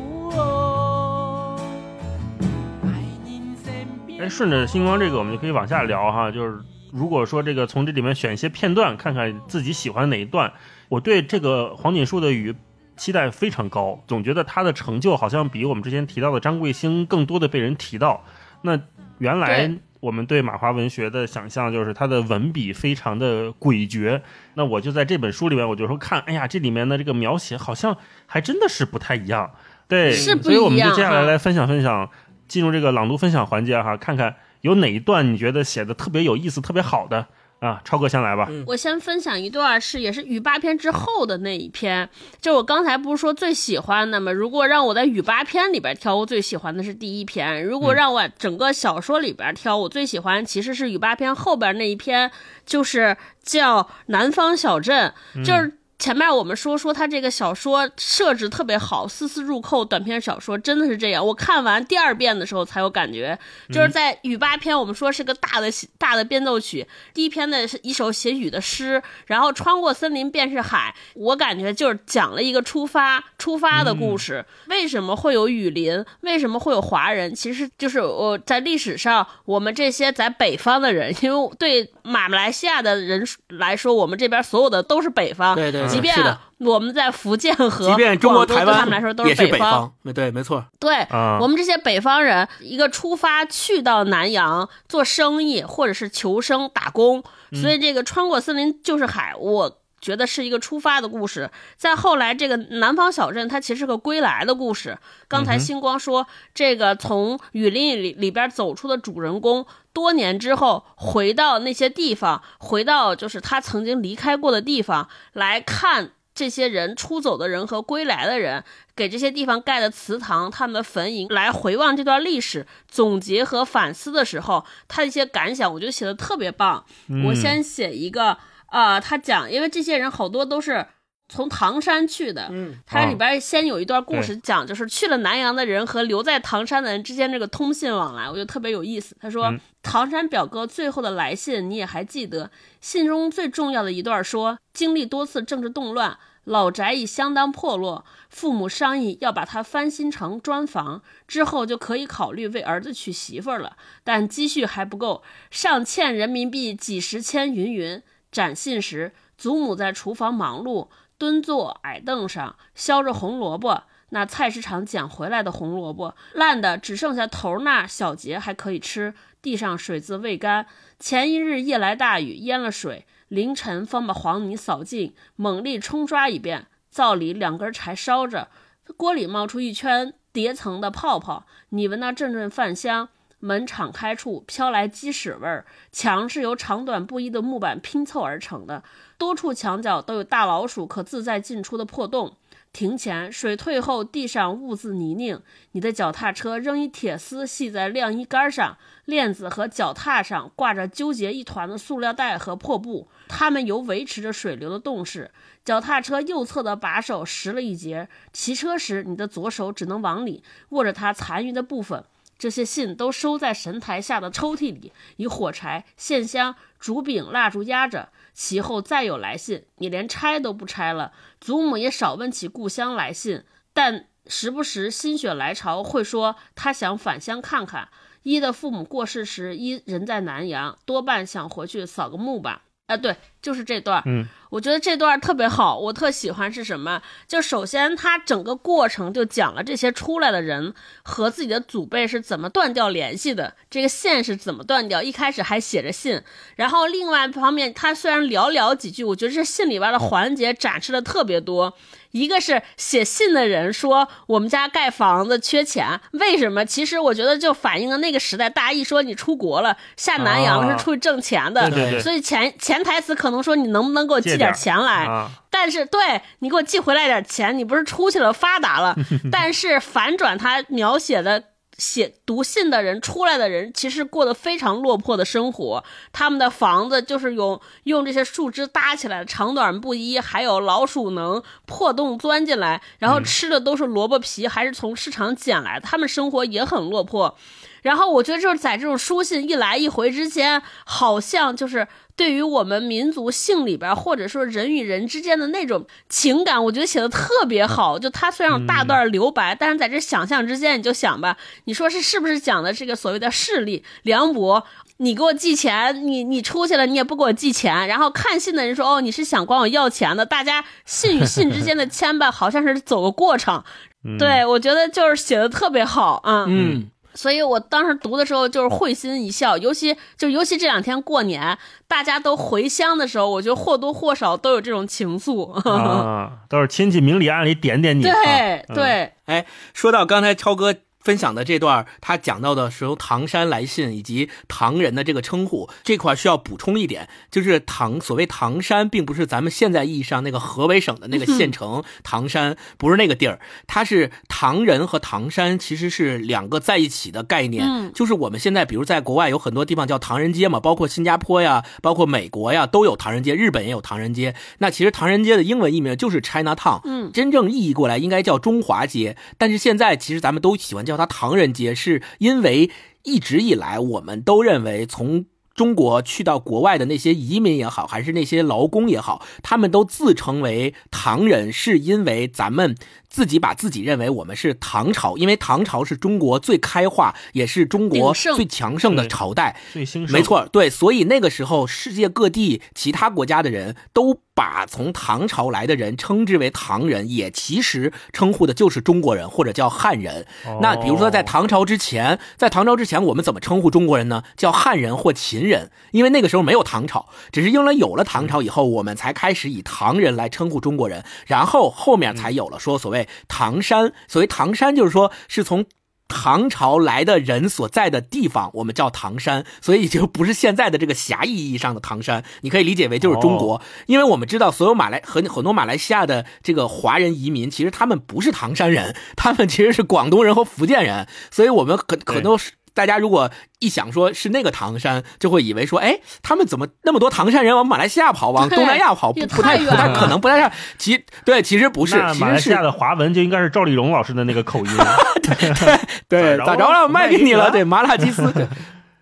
爱人身边。哎，顺着星光这个，我们就可以往下聊哈。就是如果说这个从这里面选一些片段，看看自己喜欢哪一段，我对这个黄锦树的雨期待非常高，总觉得他的成就好像比我们之前提到的张贵兴更多的被人提到。那原来我们对马华文学的想象就是他的文笔非常的诡谲。那我就在这本书里面，我就说看，哎呀，这里面的这个描写好像还真的是不太一样。对，是不所以我们就接下来来分享分享，进入这个朗读分享环节哈，看看有哪一段你觉得写的特别有意思、特别好的啊？超哥先来吧。嗯我先分享一段是也是雨八篇之后的那一篇，就我刚才不是说最喜欢的吗？如果让我在雨八篇里边挑，我最喜欢的是第一篇；如果让我整个小说里边挑，我最喜欢其实是雨八篇后边那一篇，就是叫《南方小镇》，就是。前面我们说说他这个小说设置特别好，丝丝入扣，短篇小说真的是这样。我看完第二遍的时候才有感觉，就是在雨八篇，我们说是个大的大的变奏曲，第一篇的是一首写雨的诗，然后穿过森林便是海，我感觉就是讲了一个出发出发的故事。为什么会有雨林？为什么会有华人？其实就是我在历史上，我们这些在北方的人，因为对马来西亚的人来说，我们这边所有的都是北方，对对对即便我们在福建和即便中国台广州对他们来说都是北方，对，没错。对、啊我们这些北方人，一个出发去到南洋做生意，或者是求生打工，所以这个穿过森林就是海，我觉得是一个出发的故事。再后来，这个南方小镇它其实是个归来的故事。刚才星光说，这个从雨林里里边走出的主人公，多年之后回到那些地方，回到就是他曾经离开过的地方来看。这些人出走的人和归来的人，给这些地方盖的祠堂、他们的坟茔，来回望这段历史，总结和反思的时候，他的一些感想，我觉得写的特别棒。我先写一个，呃，他讲，因为这些人好多都是从唐山去的，嗯，它里边先有一段故事讲，就是去了南阳的人和留在唐山的人之间这个通信往来，我觉得特别有意思。他说，嗯唐山表哥最后的来信你也还记得？信中最重要的一段说，经历多次政治动乱，老宅已相当破落，父母商议要把它翻新成砖房，之后就可以考虑为儿子娶媳妇儿了，但积蓄还不够，尚欠人民币几十千云云。展信时，祖母在厨房忙碌，蹲坐矮凳上削着红萝卜。那菜市场捡回来的红萝卜烂的只剩下头那小节还可以吃，地上水渍未干。前一日夜来大雨淹了水，凌晨方把黄泥扫净，猛力冲刷一遍。灶里两根柴烧着，锅里冒出一圈叠层的泡泡，你闻那阵阵饭香。门敞开处飘来鸡屎味儿，墙是由长短不一的木板拼凑而成的，多处墙角都有大老鼠可自在进出的破洞。庭前水退后，地上兀自泥泞。你的脚踏车扔一铁丝系在晾衣杆上，链子和脚踏上挂着纠结一团的塑料袋和破布，它们由维持着水流的动势。脚踏车右侧的把手折了一截，骑车时你的左手只能往里握着它残余的部分。这些信都收在神台下的抽屉里，以火柴、线香、竹柄、蜡烛压着。其后再有来信，你连拆都不拆了。祖母也少问起故乡来信，但时不时心血来潮会说他想返乡看看。一的父母过世时，一人在南阳，多半想回去扫个墓吧。啊，对，就是这段。嗯，我觉得这段特别好，我特喜欢是什么？就首先他整个过程就讲了这些出来的人和自己的祖辈是怎么断掉联系的，这个线是怎么断掉。一开始还写着信，然后另外一方面，他虽然寥寥几句，我觉得这信里边的环节展示的特别多。一个是写信的人说我们家盖房子缺钱，为什么？其实我觉得就反映了那个时代，大家一说你出国了下南洋是出去挣钱的，对对对所以潜潜台词可能说你能不能给我寄点儿钱来？啊，但是对你给我寄回来点钱，你不是出去了发达了？[laughs] 但是反转他描写的写读信的人出来的人，其实过得非常落魄的生活。他们的房子就是用用这些树枝搭起来，长短不一，还有老鼠能破洞钻进来，然后吃的都是萝卜皮，还是从市场捡来的。他们生活也很落魄。然后我觉得就是在这种书信一来一回之间，好像就是对于我们民族性里边，或者说人与人之间的那种情感，我觉得写的特别好。就他虽然有大段留白，但是在这想象之间，你就想吧，你说是是不是讲的这个所谓的势力梁博？你给我寄钱，你你出去了，你也不给我寄钱。然后看信的人说，哦，你是想管我要钱的。大家信与信之间的 [laughs] 牵绊，好像是走个过程。嗯对我觉得就是写的特别好啊。嗯，所以我当时读的时候就是会心一笑，尤其就尤其这两天过年，大家都回乡的时候，我觉得或多或少都有这种情愫。[laughs] 啊，都是亲戚明里暗里点点你。对啊嗯对，哎，说到刚才超哥分享的这段，他讲到的是由，唐山来信以及唐人的这个称呼这块需要补充一点，就是唐所谓唐山，并不是咱们现在意义上那个河北省的那个县城唐山，不是那个地儿，它是唐人和唐山其实是两个在一起的概念。嗯就是我们现在比如在国外有很多地方叫唐人街嘛，包括新加坡呀，包括美国呀都有唐人街，日本也有唐人街。那其实唐人街的英文译名就是 China Town，嗯真正意义过来应该叫中华街，但是现在其实咱们都喜欢叫它唐人街，是因为一直以来我们都认为从。中国去到国外的那些移民也好，还是那些劳工也好，他们都自称为唐人，是因为咱们自己把自己认为我们是唐朝，因为唐朝是中国最开化，也是中国最强盛的朝代。最兴盛，没，错，对，所以那个时候，世界各地其他国家的人都把从唐朝来的人称之为唐人，也其实称呼的就是中国人或者叫汉人。那比如说，在唐朝之前，在唐朝之前，我们怎么称呼中国人呢？叫汉人或秦人，因为那个时候没有唐朝，只是因为有了唐朝以后，我们才开始以唐人来称呼中国人，然后后面才有了说所谓唐山。所谓唐山，就是说是从。唐朝来的人所在的地方，我们叫唐山，所以就不是现在的这个狭义意义上的唐山，你可以理解为就是中国，因为我们知道所有马来和很多马来西亚的这个华人移民，其实他们不是唐山人，他们其实是广东人和福建人，所以我们很很多是大家如果一想说是那个唐山，就会以为说，哎，他们怎么那么多唐山人往马来西亚跑，往东南亚跑，不不太不太可能，不太像。其对，其实不是，其实是马来西亚的华文就应该是赵丽蓉老师的那个口音。[laughs] 对，咋着咋着了？卖给你了，卖给你了对，麻辣鸡丝。[laughs] 对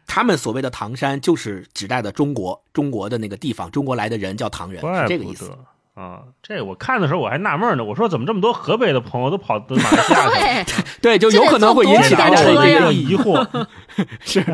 他们所谓的唐山，就是指代的中国，中国的那个地方，中国来的人叫唐人，是这个意思。啊！这我看的时候我还纳闷呢，我说怎么这么多河北的朋友都跑到马来西亚去了？对，[laughs] 对，就有可能会引起大家的这个疑疑惑。[laughs] 是，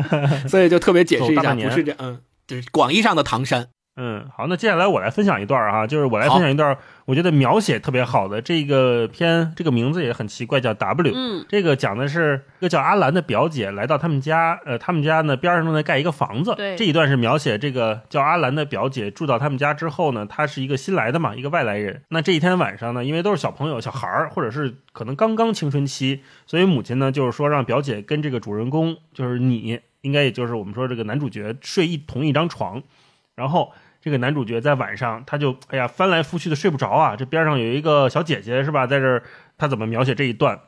所以就特别解释一下，不是这，嗯，就是广义上的唐山。嗯，好，那接下来我来分享一段啊，就是我来分享一段，我觉得描写特别好的这个片，这个名字也很奇怪，叫 W。嗯这个讲的是一个叫阿兰的表姐来到他们家，呃，他们家呢边上正在盖一个房子。对这一段是描写这个叫阿兰的表姐住到他们家之后呢，她是一个新来的嘛，一个外来人。那这一天晚上呢，因为都是小朋友、小孩儿，或者是可能刚刚青春期，所以母亲呢就是说让表姐跟这个主人公，就是你，应该也就是我们说这个男主角睡一同一张床。然后这个男主角在晚上他就哎呀翻来覆去的睡不着啊，这边上有一个小姐姐是吧，在这儿他怎么描写这一段？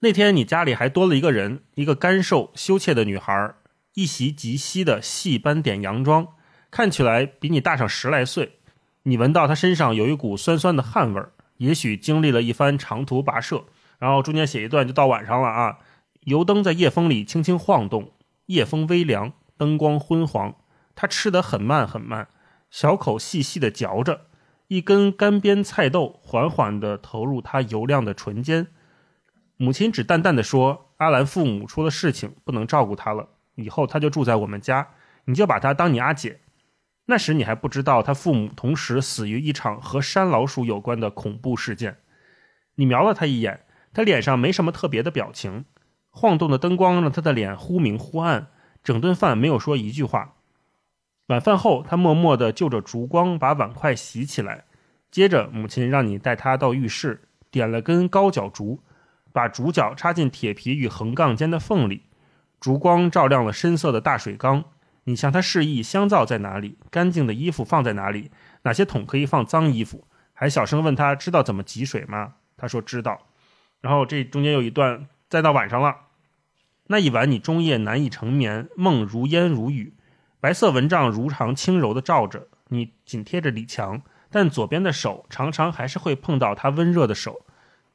那天你家里还多了一个人，一个干瘦羞怯的女孩，一袭极稀的细斑点洋装，看起来比你大上十来岁。你闻到她身上有一股酸酸的汗味儿，也许经历了一番长途跋涉。然后中间写一段就到晚上了啊，油灯在夜风里轻轻晃动，夜风微凉，灯光昏黄。他吃得很慢很慢，小口细细的嚼着，一根干煸菜豆缓缓地投入他油亮的唇间。母亲只淡淡的说：“阿兰父母出了事情，不能照顾他了。以后他就住在我们家，你就把他当你阿姐。”那时你还不知道，他父母同时死于一场和山老鼠有关的恐怖事件。你瞄了他一眼，他脸上没什么特别的表情，晃动的灯光让他的脸忽明忽暗。整顿饭没有说一句话。晚饭后，他默默地就着烛光把碗筷洗起来。接着，母亲让你带他到浴室，点了根高脚烛。把竹脚插进铁皮与横杠间的缝里，烛光照亮了深色的大水缸。你向他示意香皂在哪里，干净的衣服放在哪里，哪些桶可以放脏衣服，还小声问他知道怎么汲水吗？他说知道。然后这中间有一段，再到晚上了，那一晚你终夜难以成眠，梦如烟如雨，白色蚊帐如常轻柔地照着你，紧贴着李强，但左边的手常常还是会碰到他温热的手。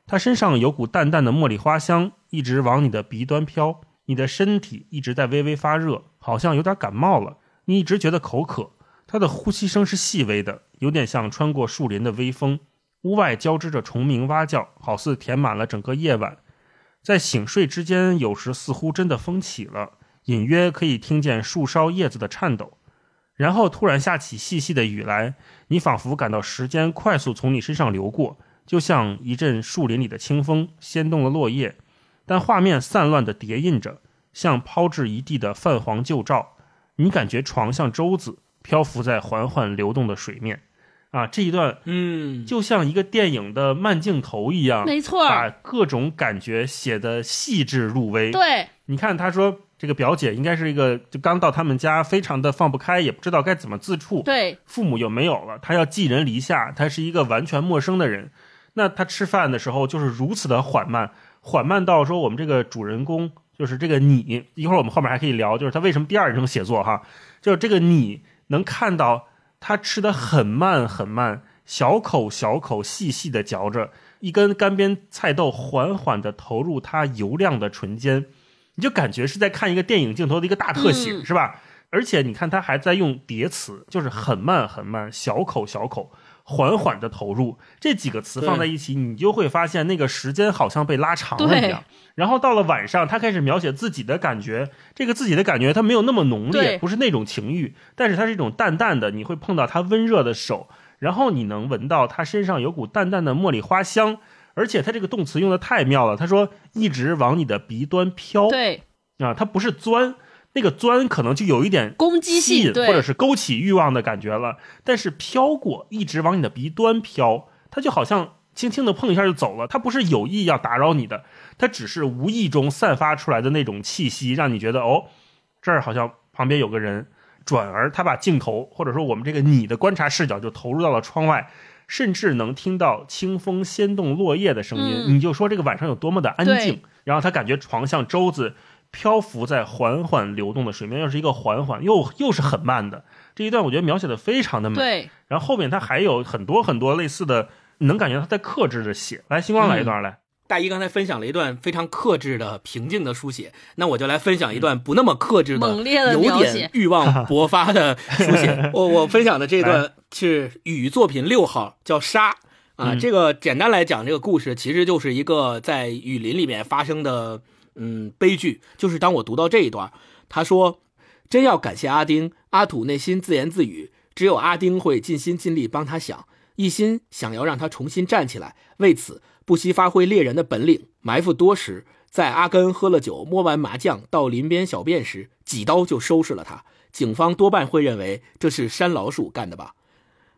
他身上有股淡淡的茉莉花香，一直往你的鼻端飘。你的身体一直在微微发热，好像有点感冒了。你一直觉得口渴。他的呼吸声是细微的，有点像穿过树林的微风。屋外交织着虫鸣蛙叫，好似填满了整个夜晚。在醒睡之间，有时似乎真的风起了，隐约可以听见树梢叶子的颤抖。然后突然下起细细的雨来，你仿佛感到时间快速从你身上流过。就像一阵树林里的清风掀动了落叶，但画面散乱地叠印着，像抛掷一地的泛黄旧照。你感觉床像舟子漂浮在缓缓流动的水面，啊，这一段嗯，就像一个电影的慢镜头一样，没错把各种感觉写得细致入微。对，你看，他说这个表姐应该是一个就刚到他们家，非常的放不开，也不知道该怎么自处。对，父母又没有了，她要寄人篱下，她是一个完全陌生的人。那她吃饭的时候就是如此的缓慢，缓慢到说我们这个主人公就是这个你，一会儿我们后面还可以聊，就是他为什么第二人称写作哈，就是这个你能看到他吃的很慢很慢，小口小口细细的嚼着一根干煸菜豆，缓缓的投入他油亮的唇间，你就感觉是在看一个电影镜头的一个大特写，嗯是吧？而且你看他还在用叠词，就是很慢很慢，小口小口。缓缓的投入这几个词放在一起，你就会发现那个时间好像被拉长了一样。然后到了晚上，他开始描写自己的感觉，这个自己的感觉他没有那么浓烈，不是那种情欲，但是它是一种淡淡的，你会碰到他温热的手，然后你能闻到他身上有股淡淡的茉莉花香，而且他这个动词用的太妙了，他说一直往你的鼻端飘，对，啊，它不是钻。那个钻可能就有一点攻击性或者是勾起欲望的感觉了，但是飘过，一直往你的鼻端飘，它就好像轻轻的碰一下就走了，它不是有意要打扰你的，它只是无意中散发出来的那种气息，让你觉得哦，这儿好像旁边有个人，转而他把镜头或者说我们这个你的观察视角就投入到了窗外，甚至能听到清风掀动落叶的声音，嗯你就说这个晚上有多么的安静，然后他感觉床像舟子。漂浮在缓缓流动的水面，又是一个缓缓又又是很慢的这一段，我觉得描写的非常的美。对，然后后面他还有很多很多类似的，你能感觉他在克制着写。来，星光来一段来。大一刚才分享了一段非常克制的、平静的书写，那我就来分享一段不那么克制的、猛烈的有点欲望勃发的书写。[laughs] 我我分享的这段是雨作品六号，叫《沙》啊。嗯这个简单来讲，这个故事其实就是一个在雨林里面发生的嗯悲剧。就是当我读到这一段，他说：“真要感谢阿丁。”阿土内心自言自语，只有阿丁会尽心尽力帮他想，一心想要让他重新站起来。为此，不惜发挥猎人的本领，埋伏多时。在阿根喝了酒、摸完麻将到林边小便时，几刀就收拾了他。警方多半会认为这是山老鼠干的吧？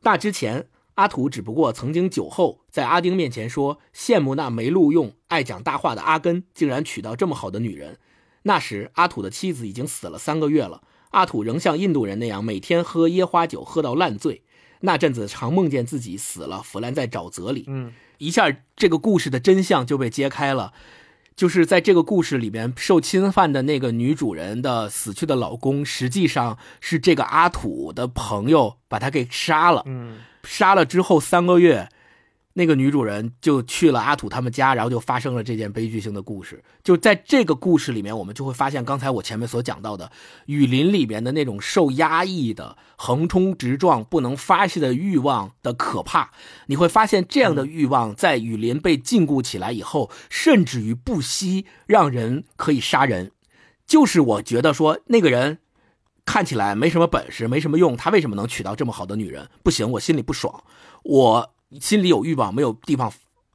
那之前，阿土只不过曾经酒后在阿丁面前说羡慕那没录用、爱讲大话的阿根，竟然娶到这么好的女人。那时，阿土的妻子已经死了三个月了。阿土仍像印度人那样每天喝椰花酒，喝到烂醉。那阵子常梦见自己死了，腐烂在沼泽里。嗯，一下这个故事的真相就被揭开了。就是在这个故事里边，受侵犯的那个女主人的死去的老公，实际上是这个阿土的朋友把他给杀了。嗯，杀了之后三个月，那个女主人就去了阿土他们家，然后就发生了这件悲剧性的故事。就在这个故事里面，我们就会发现刚才我前面所讲到的雨林里面的那种受压抑的、横冲直撞、不能发泄的欲望的可怕。你会发现这样的欲望在雨林被禁锢起来以后，甚至于不惜让人可以杀人。就是我觉得说那个人看起来没什么本事，没什么用，他为什么能娶到这么好的女人？不行，我心里不爽，我心里有欲望，没有地方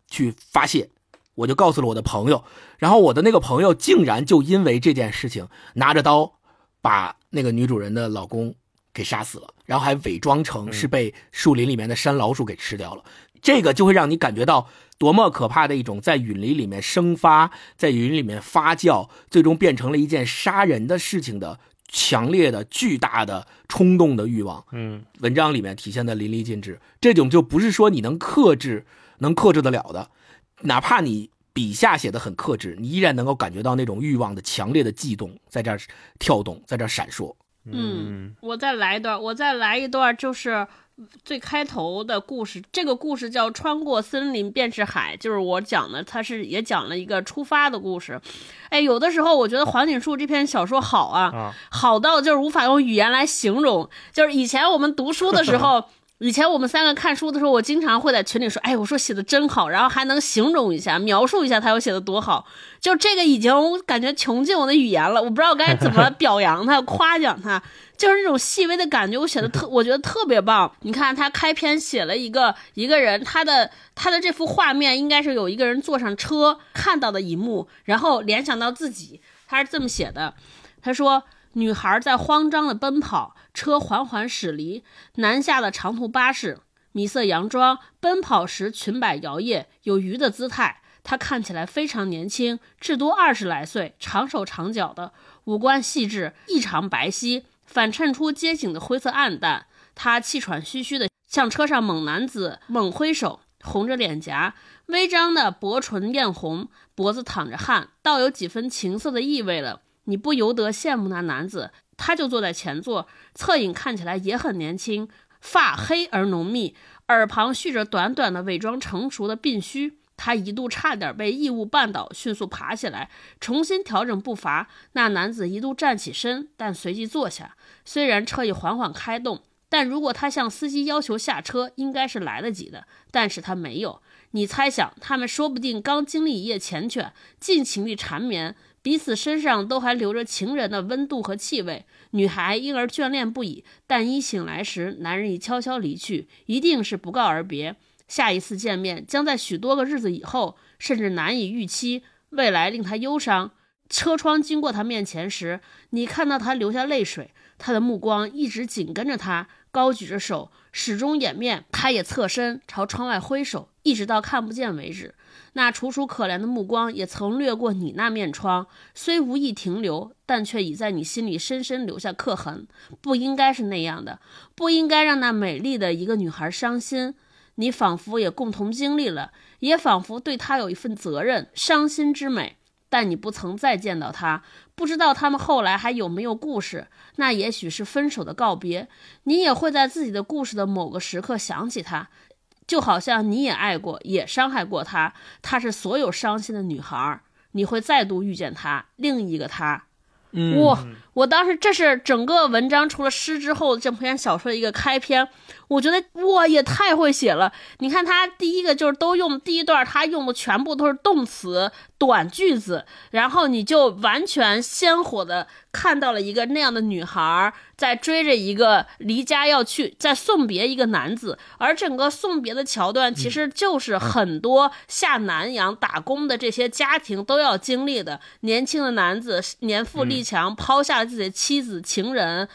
去发泄，我就告诉了我的朋友，然后我的那个朋友竟然就因为这件事情拿着刀把那个女主人的老公给杀死了，然后还伪装成是被树林里面的山老鼠给吃掉了。这个就会让你感觉到多么可怕的一种在雨林里面生发，在雨林里面发酵，最终变成了一件杀人的事情的强烈的、巨大的冲动的欲望。嗯，文章里面体现的淋漓尽致。这种就不是说你能克制、能克制得了的，哪怕你笔下写的很克制，你依然能够感觉到那种欲望的强烈的悸动在这儿跳动，在这儿闪烁。嗯，我再来一段，我再来一段，就是最开头的故事。这个故事叫《穿过森林便是海》，就是我讲的，它是也讲了一个出发的故事。哎，有的时候我觉得黄锦树这篇小说好啊，啊好到就是无法用语言来形容。就是以前我们读书的时候。[laughs] 以前我们三个看书的时候，我经常会在群里说：“哎，我说写的真好，然后还能形容一下、描述一下他有写的多好。”就这个已经感觉穷尽我的语言了，我不知道该怎么表扬他、夸奖他。就是那种细微的感觉，我写的特，我觉得特别棒。你看他开篇写了一个一个人，他的他的这幅画面应该是有一个人坐上车看到的一幕，然后联想到自己，他是这么写的，他说。女孩在慌张的奔跑，车缓缓驶离。南下的长途巴士，米色洋装，奔跑时裙摆摇曳，有鱼的姿态。她看起来非常年轻，至多二十来岁，长手长脚的，五官细致，异常白皙，反衬出街景的灰色暗淡。她气喘吁吁地向车上猛男子猛挥手，红着脸颊，微张的薄唇艳红，脖子淌着汗，倒有几分情色的意味了。你不由得羡慕那男子，他就坐在前座，侧影看起来也很年轻，发黑而浓密，耳旁蓄着短短的、伪装成熟的鬓须。他一度差点被异物绊倒，迅速爬起来，重新调整步伐。那男子一度站起身，但随即坐下。虽然车已缓缓开动，但如果他向司机要求下车，应该是来得及的。但是他没有。你猜想，他们说不定刚经历一夜缱绻，尽情地缠绵。彼此身上都还留着情人的温度和气味，女孩因而眷恋不已。但一醒来时，男人已悄悄离去，一定是不告而别。下一次见面将在许多个日子以后，甚至难以预期。未来令他忧伤。车窗经过他面前时，你看到他流下泪水，他的目光一直紧跟着他，高举着手，始终掩面。他也侧身朝窗外挥手，一直到看不见为止。那楚楚可怜的目光也曾掠过你那面窗，虽无意停留，但却已在你心里深深留下刻痕。不应该是那样的，不应该让那美丽的一个女孩伤心。你仿佛也共同经历了，也仿佛对她有一份责任。伤心之美，但你不曾再见到她，不知道他们后来还有没有故事。那也许是分手的告别。你也会在自己的故事的某个时刻想起他。就好像你也爱过，也伤害过他，她是所有伤心的女孩。你会再度遇见她，另一个她。嗯哇！我当时这是整个文章除了诗之后这篇小说的一个开篇，我觉得哇也太会写了。你看他第一个就是都用第一段，他用的全部都是动词短句子，然后你就完全鲜活的看到了一个那样的女孩在追着一个离家要去，在送别一个男子，而整个送别的桥段其实就是很多下南洋打工的这些家庭都要经历的。年轻的男子年富力强，抛下自己的妻子、情人，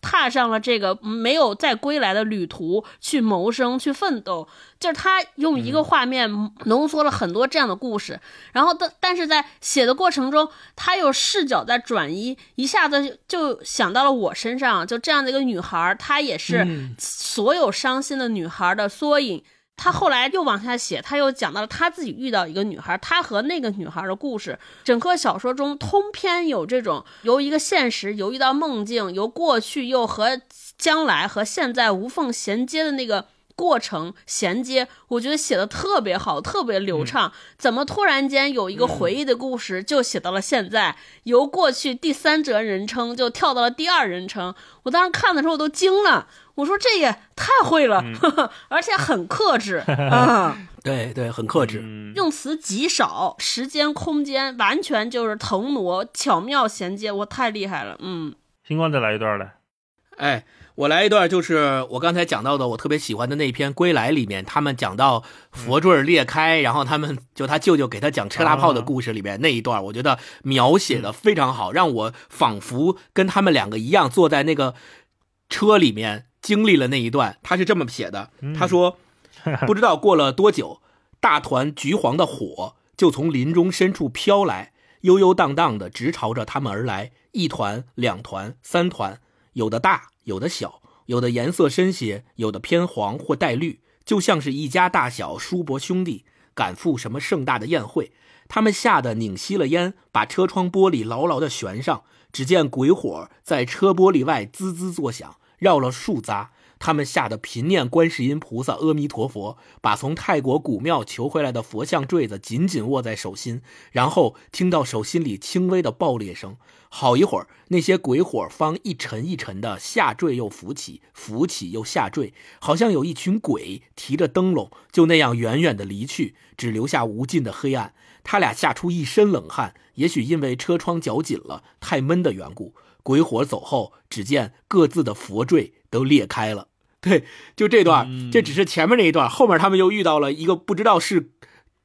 踏上了这个没有再归来的旅途，去谋生，去奋斗。就是他用一个画面浓缩了很多这样的故事，然后但但是在写的过程中，他又视角在转移，一下子就想到了我身上，就这样的一个女孩，她也是嗯所有伤心的女孩的缩影。他后来又往下写，他又讲到了他自己遇到一个女孩，他和那个女孩的故事。整个小说中通篇有这种由一个现实由遇到梦境，由过去又和将来和现在无缝衔接的那个过程衔接，我觉得写的特别好，特别流畅。怎么突然间有一个回忆的故事就写到了现在，由过去第三者人称就跳到了第二人称？我当时看的时候我都惊了。我说这也太会了，呵呵 [laughs] 而且很克制 [laughs] 啊，对对，很克制。嗯，用词极少，时间空间完全就是腾挪，巧妙衔接，我太厉害了，嗯，星光再来一段来。哎，我来一段，就是我刚才讲到的，我特别喜欢的那篇《归来》里面，他们讲到佛坠裂开，然后他们就他舅舅给他讲车大炮的故事里面那一段，我觉得描写的非常好，让我仿佛跟他们两个一样坐在那个车里面经历了那一段。他是这么写的，他说。不知道过了多久，大团橘黄的火就从林中深处飘来，悠悠荡荡的直朝着他们而来。一团、两团、三团，有的大，有的小，有的颜色深些，有的偏黄或带绿，就像是一家大小叔伯兄弟赶赴什么盛大的宴会。他们吓得拧熄了烟，把车窗玻璃牢牢地悬上。只见鬼火在车玻璃外滋滋作响，绕了数匝。他们吓得频念观世音菩萨、阿弥陀佛，把从泰国古庙求回来的佛像坠子紧紧握在手心，然后听到手心里轻微的爆裂声。好一会儿，那些鬼火方一沉一沉的下坠又浮起，浮起又下坠，好像有一群鬼提着灯笼，就那样远远的离去，只留下无尽的黑暗。他俩吓出一身冷汗，也许因为车窗绞紧了，太闷的缘故。鬼火走后，只见各自的佛坠都裂开了。对，就这段，这只是前面那一段，后面他们又遇到了一个不知道是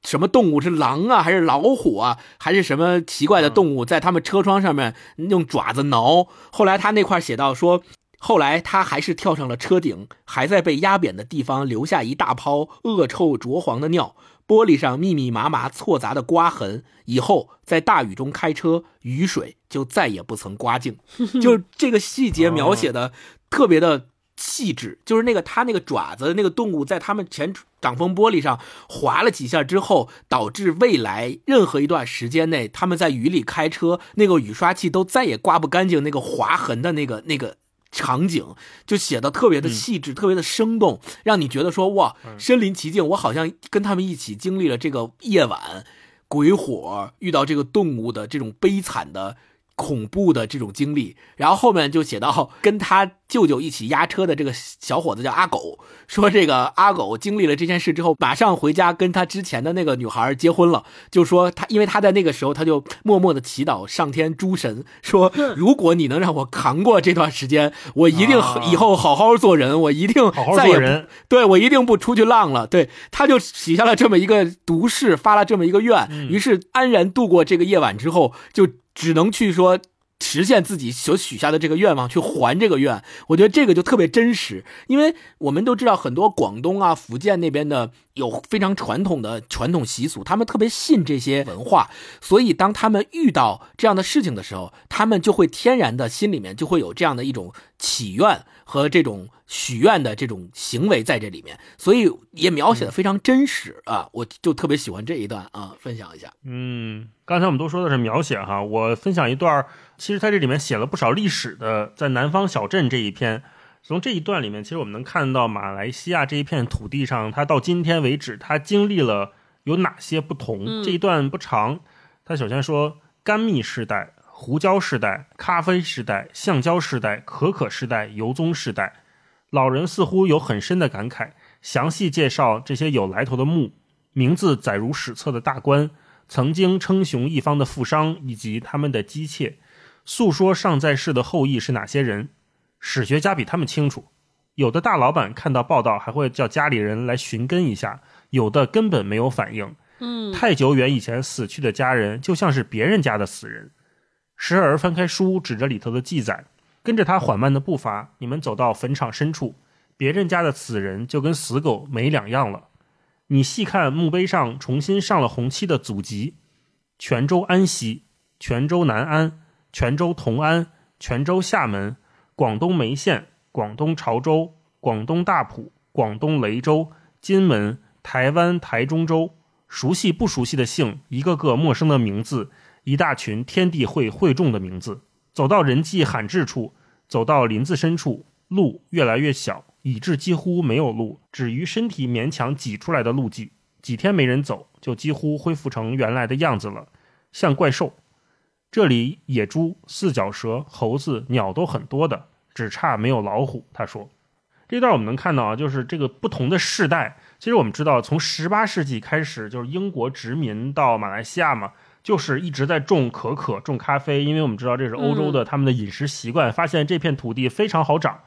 什么动物，是狼啊，还是老虎啊，还是什么奇怪的动物，在他们车窗上面用爪子挠。后来他那块写到说，后来他还是跳上了车顶，还在被压扁的地方留下一大泡恶臭浊黄的尿。玻璃上密密麻麻错杂的刮痕，以后在大雨中开车，雨水就再也不曾刮净。[laughs] 就这个细节描写的特别的细致，就是那个他那个爪子那个动物在他们前挡风玻璃上划了几下之后，导致未来任何一段时间内他们在雨里开车，那个雨刷器都再也刮不干净那个划痕的那个那个。场景就写的特别的细致，特别的生动，让你觉得说哇，身临其境，我好像跟他们一起经历了这个夜晚，鬼火遇到这个动物的这种悲惨的、恐怖的这种经历。然后后面就写到跟他舅舅一起押车的这个小伙子叫阿狗，说这个阿狗经历了这件事之后，马上回家跟他之前的那个女孩结婚了。就说他，因为他在那个时候，他就默默的祈祷上天诸神，说如果你能让我扛过这段时间，我一定啊以后好好做人，我一定好好再也不做人对我一定不出去浪了。对，他就许下了这么一个毒誓，发了这么一个愿，嗯于是安然度过这个夜晚之后，就只能去说。实现自己所许下的这个愿望，去还这个愿，我觉得这个就特别真实，因为我们都知道很多广东啊、福建那边的有非常传统的传统习俗，他们特别信这些文化，所以当他们遇到这样的事情的时候，他们就会天然的心里面就会有这样的一种祈愿和这种许愿的这种行为在这里面，所以也描写的非常真实啊，我就特别喜欢这一段啊，分享一下。嗯，刚才我们都说的是描写哈，我分享一段，其实在这里面写了不少历史的，在南方小镇这一篇。从这一段里面，其实我们能看到马来西亚这一片土地上，它到今天为止，它经历了有哪些不同。嗯这一段不长，它首先说甘蜜时代、胡椒时代、咖啡时代、橡胶时代、可可时代、油棕时代。老人似乎有很深的感慨，详细介绍这些有来头的墓，名字载入史册的大官，曾经称雄一方的富商以及他们的姬妾，诉说尚在世的后裔是哪些人。史学家比他们清楚，有的大老板看到报道还会叫家里人来寻根一下，有的根本没有反应。嗯，太久远以前死去的家人，就像是别人家的死人。时而翻开书，指着里头的记载，跟着他缓慢的步伐，你们走到坟场深处，别人家的死人就跟死狗没两样了。你细看墓碑上重新上了红漆的祖籍：泉州安溪、泉州南安、泉州同安、泉州厦门、广东梅县、广东潮州、广东大埔、广东雷州、金门、台湾台中州。熟悉不熟悉的姓，一个个陌生的名字，一大群天地会会众的名字。走到人迹罕至处，走到林子深处，路越来越小，以致几乎没有路，只余身体勉强挤出来的路迹。几天没人走，就几乎恢复成原来的样子了，像怪兽。这里野猪、四脚蛇、猴子、鸟都很多的，只差没有老虎。他说，这段我们能看到啊，就是这个不同的世代。其实我们知道，从十八世纪开始，就是英国殖民到马来西亚嘛，就是一直在种可可、种咖啡，因为我们知道这是欧洲的他们的饮食习惯，发现这片土地非常好长。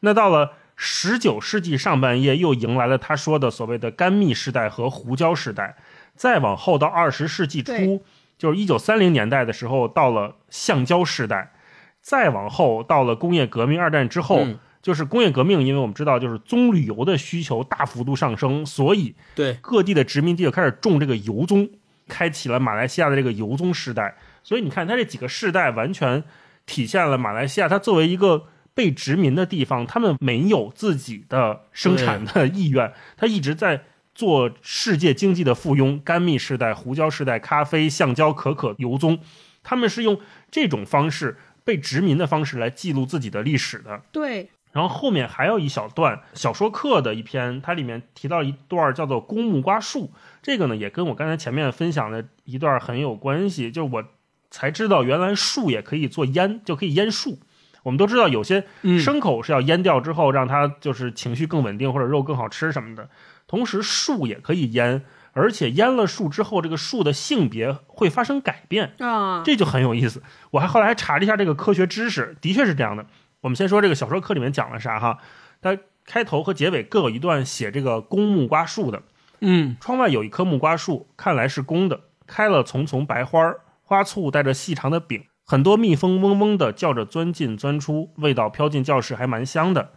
那到了十九世纪上半叶，又迎来了他说的所谓的甘蜜时代和胡椒时代，再往后到二十世纪初对，就是一九三零年代的时候，到了橡胶时代，再往后到了工业革命二战之后。嗯就是工业革命，因为我们知道，就是棕榈油的需求大幅度上升，所以对，各地的殖民地就开始种这个油棕，开启了马来西亚的这个油棕时代。所以你看，它这几个世代完全体现了马来西亚它作为一个被殖民的地方，他们没有自己的生产的意愿，它一直在做世界经济的附庸。甘蜜时代、胡椒时代、咖啡、橡胶、可可、油棕，他们是用这种方式被殖民的方式来记录自己的历史的。对，然后后面还有一小段小说课的一篇，它里面提到一段叫做“公木瓜树”，这个呢也跟我刚才前面分享的一段很有关系。就是我才知道，原来树也可以做腌，就可以腌树。我们都知道，有些嗯牲口是要腌掉之后，让它就是情绪更稳定，或者肉更好吃什么的。同时，树也可以阉，而且阉了树之后，这个树的性别会发生改变。啊，这就很有意思。我还后来还查了一下这个科学知识，的确是这样的。我们先说这个小说课里面讲了啥哈？它开头和结尾各有一段写这个公木瓜树的。嗯窗外有一棵木瓜树，看来是公的，开了丛丛白花儿，花簇带着细长的柄，很多蜜蜂嗡嗡的叫着钻进钻出，味道飘进教室，还蛮香的。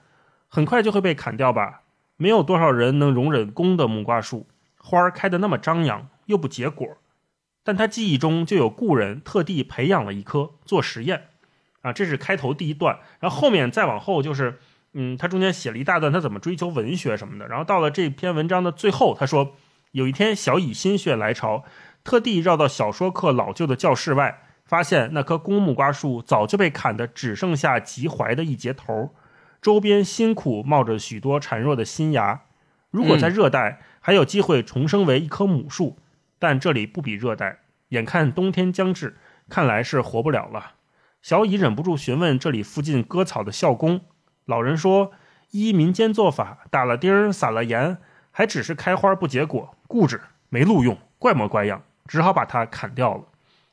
很快就会被砍掉吧？没有多少人能容忍公的木瓜树，花儿开得那么张扬，又不结果。但他记忆中就有故人特地培养了一棵做实验，啊，这是开头第一段，然后后面再往后就是，嗯，他中间写了一大段他怎么追求文学什么的，然后到了这篇文章的最后，他说有一天小乙心血来潮，特地绕到小说课老旧的教室外，发现那棵公木瓜树早就被砍得只剩下及怀的一截头儿，周边辛苦冒着许多孱弱的新芽。如果在热带，还有机会重生为一棵母树，但这里不比热带。眼看冬天将至，看来是活不了了。小乙忍不住询问这里附近割草的校工，老人说：依民间做法，打了钉儿，撒了盐，还只是开花不结果，固执没路用，怪模怪样，只好把它砍掉了。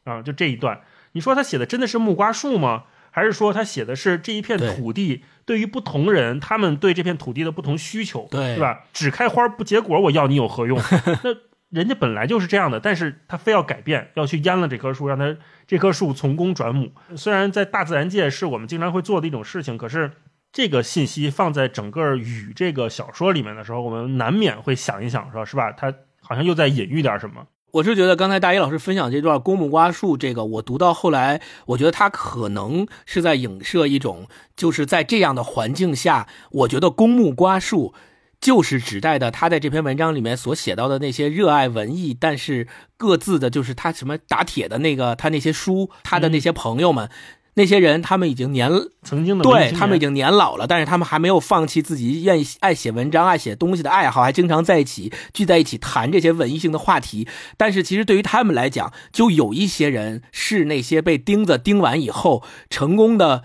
啊，就这一段，你说他写的真的是木瓜树吗？还是说他写的是这一片土地对于不同人，他们对这片土地的不同需求，对是吧？只开花不结果，我要你有何用？[laughs] 那人家本来就是这样的，但是他非要改变，要去淹了这棵树，让它这棵树从公转母。虽然在大自然界是我们经常会做的一种事情，可是这个信息放在整个雨这个小说里面的时候，我们难免会想一想，说是吧？他好像又在隐喻点什么。我是觉得刚才大一老师分享这段公木瓜树，这个我读到后来，我觉得他可能是在影射一种，就是在这样的环境下，我觉得公木瓜树就是指代的他在这篇文章里面所写到的那些热爱文艺，但是各自的就是他什么打铁的那个他那些书，他的那些朋友们。那些人，他们已经年曾经的对他们已经年老了，但是他们还没有放弃自己愿意爱写文章、爱写东西的爱好，还经常在一起聚在一起谈这些文艺性的话题。但是其实对于他们来讲，就有一些人是那些被钉子钉完以后成功的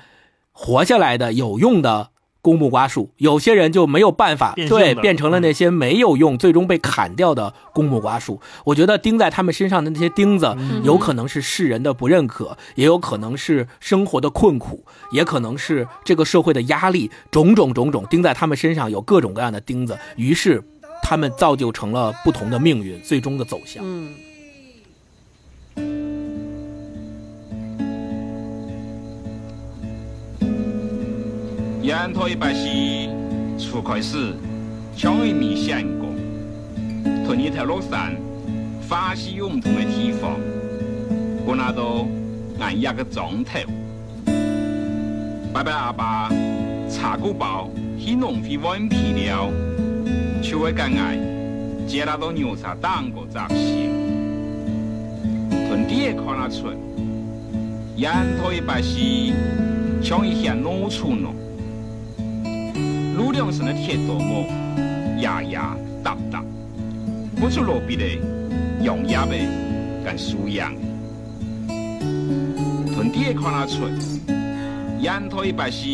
活下来的有用的。公木瓜树，有些人就没有办法，变对，变成了那些没有用、最终被砍掉的公木瓜树。我觉得钉在他们身上的那些钉子，有可能是世人的不认可，也有可能是生活的困苦，也可能是这个社会的压力，种种种种钉在他们身上，有各种各样的钉子，于是他们造就成了不同的命运，最终的走向。嗯，沿途一百是初开始，像一面相公，同一条路上，发现有唔同嘅地方，我那度按压个钟头。拜拜阿爸，茶古堡去农会揾皮料，就会干爱，接那到牛茶当个杂西，屯地看那出，沿途一百是像一项农村咯。路两上的铁道木，压压搭搭，不出路边的用压的跟输样。屯地看那出，沿途一百是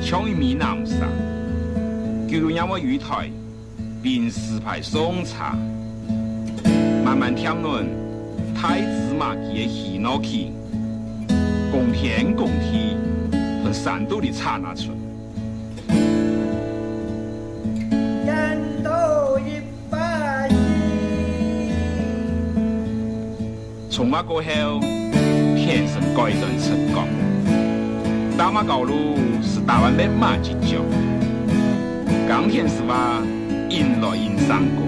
像一面南山，叫人让我鱼台并石牌送茶，慢慢添论太子马蹄的喜闹去，共天共地，和山都的刹那出。从那过后，天生改变成功。大马高路是台湾的马吉角，钢铁是吧？迎来迎上过，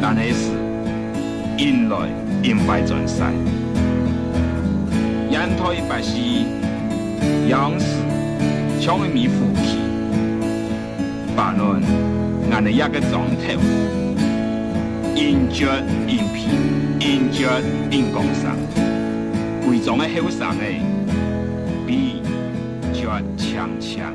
但那是迎来迎败转赛。沿途一百是样式，像一面虎皮，把论按了一个钟头。因脚因皮，因脚因工伤，贵重的后生诶，比脚强强。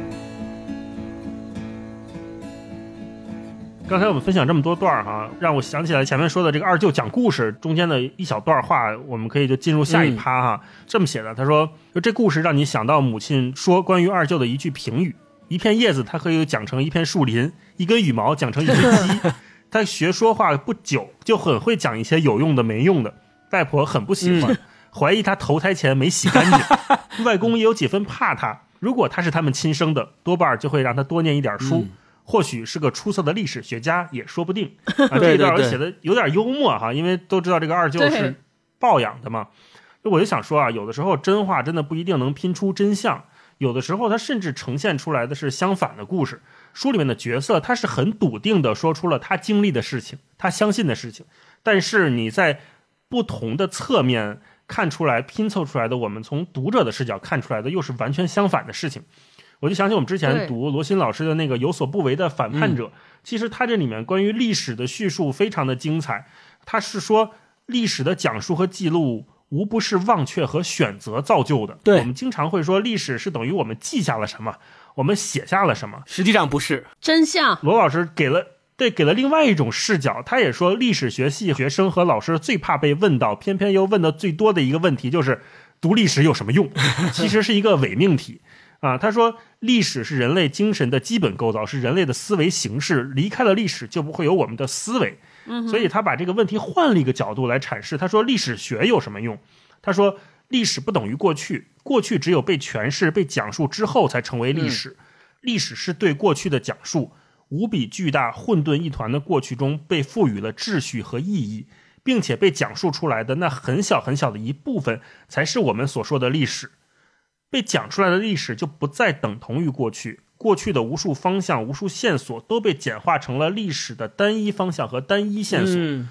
刚才我们分享这么多段儿哈，让我想起来前面说的这个二舅讲故事中间的一小段话，我们可以就进入下一趴哈。这么写的，他说：“就这故事让你想到母亲说关于二舅的一句评语：一片叶子，它可以讲成一片树林；一根羽毛讲成一只鸡。[laughs] 他学说话不久，就很会讲一些有用的没用的。外婆很不喜欢，怀疑他投胎前没洗干净。[laughs] 外公也有几分怕他。如果他是他们亲生的，多半就会让他多念一点书。或许是个出色的历史学家也说不定。[laughs] 啊，这一段写的有点幽默哈，因为都知道这个二舅是抱养的嘛。我就想说啊，有的时候真话真的不一定能拼出真相，有的时候它甚至呈现出来的是相反的故事。书里面的角色他是很笃定的说出了他经历的事情，他相信的事情，但是你在不同的侧面看出来、拼凑出来的，我们从读者的视角看出来的又是完全相反的事情。我就想起我们之前读罗新老师的那个《有所不为的反叛者》，其实他这里面关于历史的叙述非常的精彩。他是说历史的讲述和记录无不是忘却和选择造就的。对我们经常会说历史是等于我们记下了什么，我们写下了什么。实际上不是。真相。罗老师给了对给了另外一种视角，他也说历史学系学生和老师最怕被问到，偏偏又问的最多的一个问题就是读历史有什么用？[laughs] 其实是一个伪命题。啊，他说，历史是人类精神的基本构造，是人类的思维形式。离开了历史，就不会有我们的思维。所以他把这个问题换了一个角度来阐释。他说，历史学有什么用？他说，历史不等于过去，过去只有被诠释、被讲述之后才成为历史。历史是对过去的讲述，无比巨大、混沌一团的过去中被赋予了秩序和意义，并且被讲述出来的那很小很小的一部分，才是我们所说的历史。被讲出来的历史就不再等同于过去，过去的无数方向、无数线索都被简化成了历史的单一方向和单一线索。嗯，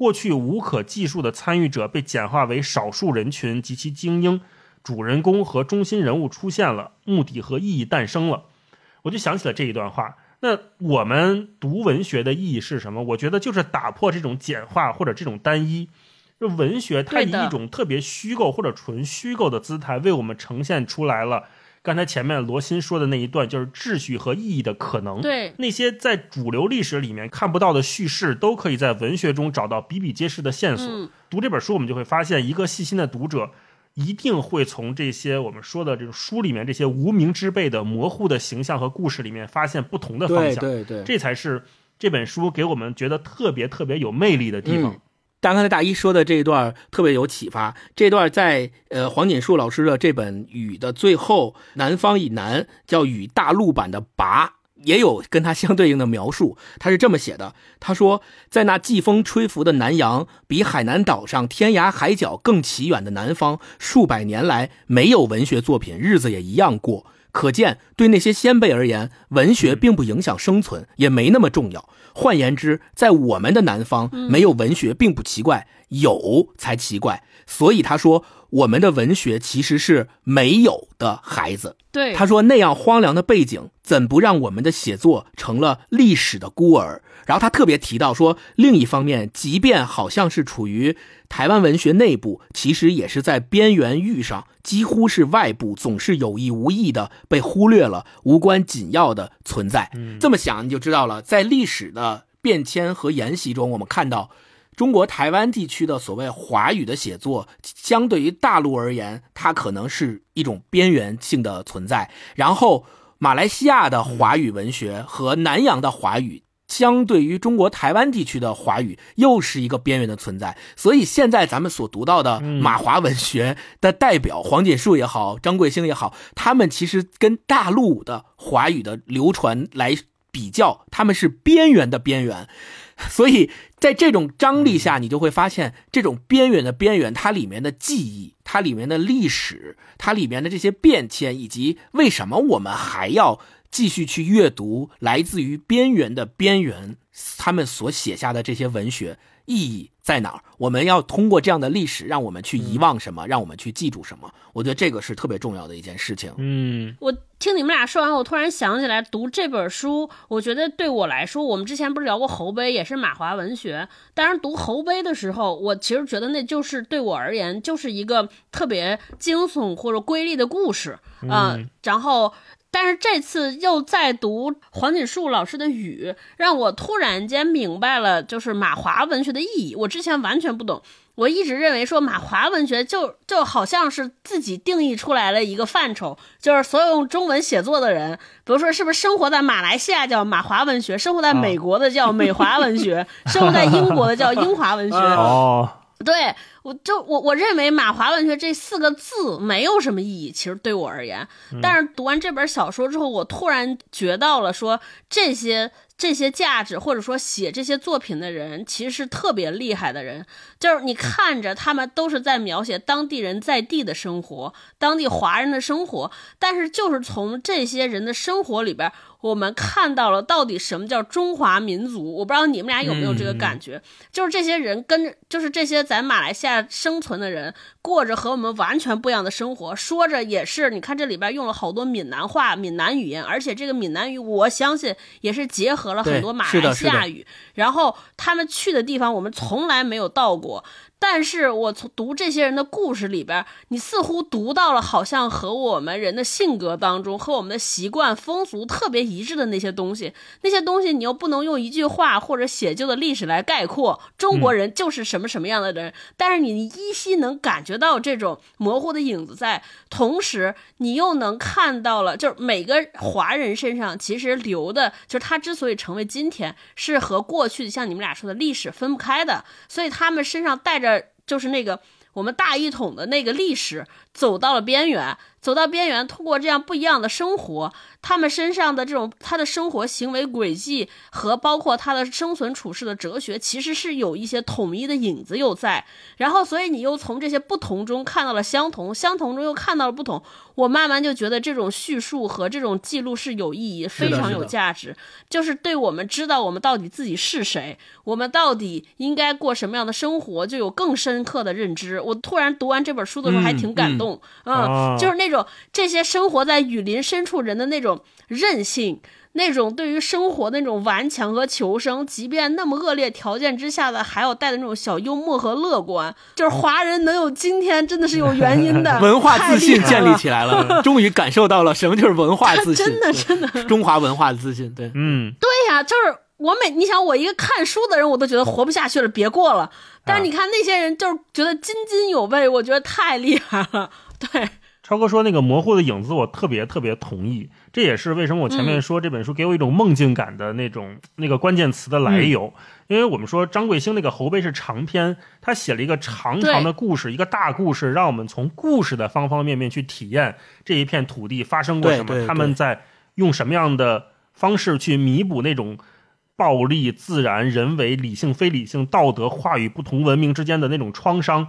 过去无可计数的参与者被简化为少数人群及其精英，主人公和中心人物出现了，目的和意义诞生了。我就想起了这一段话。那我们读文学的意义是什么？我觉得就是打破这种简化或者这种单一。就文学，它以一种特别虚构或者纯虚构的姿态，为我们呈现出来了刚才前面罗新说的那一段，就是秩序和意义的可能。对，那些在主流历史里面看不到的叙事，都可以在文学中找到比比皆是的线索。嗯读这本书，我们就会发现，一个细心的读者一定会从这些我们说的这种书里面这些无名之辈的模糊的形象和故事里面，发现不同的方对向。对对。这才是这本书给我们觉得特别特别有魅力的地方。嗯但刚才大一说的这一段特别有启发，这段在呃黄锦树老师的这本《雨》的最后，南方以南叫《雨》大陆版的“拔”。也有跟它相对应的描述，他是这么写的：他说，在那季风吹拂的南洋，比海南岛上天涯海角更奇远的南方，数百年来没有文学作品，日子也一样过。可见对那些先辈而言，文学并不影响生存，也没那么重要。换言之，在我们的南方，没有文学并不奇怪，有才奇怪。所以他说，我们的文学其实是没有的孩子。对，他说那样荒凉的背景，怎不让我们的写作成了历史的孤儿？然后他特别提到说，另一方面，即便好像是处于台湾文学内部，其实也是在边缘域上，几乎是外部，总是有意无意的被忽略了，无关紧要的存在。嗯这么想你就知道了，在历史的变迁和沿袭中，我们看到。中国台湾地区的所谓华语的写作，相对于大陆而言，它可能是一种边缘性的存在。然后，马来西亚的华语文学和南洋的华语，相对于中国台湾地区的华语，又是一个边缘的存在。所以，现在咱们所读到的马华文学的代表黄锦树也好，张贵兴也好，他们其实跟大陆的华语的流传来比较，他们是边缘的边缘。所以在这种张力下，你就会发现，这种边缘的边缘，它里面的记忆，它里面的历史，它里面的这些变迁，以及为什么我们还要继续去阅读来自于边缘的边缘他们所写下的这些文学，意义在哪儿？我们要通过这样的历史，让我们去遗忘什么，让我们去记住什么？我觉得这个是特别重要的一件事情。嗯，我听你们俩说完，我突然想起来，读这本书，我觉得对我来说，我们之前不是聊过侯碑，也是马华文学。当然，读侯碑的时候，我其实觉得那就是对我而言，就是一个特别惊悚或者瑰丽的故事啊、嗯然后。但是这次又在读黄锦树老师的《雨》，让我突然间明白了，就是马华文学的意义。我之前完全不懂，我一直认为说马华文学就就好像是自己定义出来了一个范畴，就是所有用中文写作的人，比如说是不是生活在马来西亚叫马华文学，生活在美国的叫美华文学，生活在英国的叫英华文学。[laughs] 哦，对，我就我我认为马华文学这四个字没有什么意义，其实对我而言。但是读完这本小说之后，我突然觉到了说这些这些价值，或者说写这些作品的人，其实是特别厉害的人。就是你看着他们都是在描写当地人在地的生活，当地华人的生活，但是就是从这些人的生活里边，我们看到了到底什么叫中华民族。我不知道你们俩有没有这个感觉，就是这些人跟着，就是这些在马来西亚生存的人，过着和我们完全不一样的生活，说着也是，你看这里边用了好多闽南话、闽南语言，而且这个闽南语，我相信也是结合了很多马来西亚语。然后他们去的地方，我们从来没有到过。但是我从读这些人的故事里边，你似乎读到了好像和我们人的性格当中、和我们的习惯风俗特别一致的那些东西。那些东西你又不能用一句话或者写就的历史来概括，中国人就是什么什么样的人。但是你依稀能感觉到这种模糊的影子在，同时你又能看到了，就是每个华人身上其实留的，就是他之所以成为今天，是和过去像你们俩说的历史分不开的，所以他们身上带着就是那个我们大一统的那个历史，走到了边缘，走到边缘，通过这样不一样的生活，他们身上的这种他的生活行为轨迹和包括他的生存处世的哲学，其实是有一些统一的影子又在。然后，所以你又从这些不同中看到了相同，相同中又看到了不同。我慢慢就觉得这种叙述和这种记录是有意义，非常有价值，就是对我们知道我们到底自己是谁，我们到底应该过什么样的生活，就有更深刻的认知。我突然读完这本书的时候还挺感动，嗯，哦就是那种这些生活在雨林深处人的那种韧性。那种对于生活的那种顽强和求生，即便那么恶劣条件之下的，还要带的那种小幽默和乐观，就是华人能有今天，真的是有原因的。[laughs] 文化自信建立。起来了，[laughs] 终于感受到了什么就是文化自信，[laughs] 真的真的中华文化自信，对，嗯，对呀、就是我每你想我一个看书的人，我都觉得活不下去了，别过了。但是你看那些人，就是觉得津津有味，我觉得太厉害了。对，超哥说那个模糊的影子，我特别特别同意。这也是为什么我前面说这本书给我一种梦境感的那种、那个关键词的来由。因为我们说张贵兴那个侯碑是长篇，他写了一个长长的故事，一个大故事，让我们从故事的方方面面去体验这一片土地发生过什么，他们在用什么样的方式去弥补那种。暴力、自然、人为、理性、非理性、道德、话语不同文明之间的那种创伤，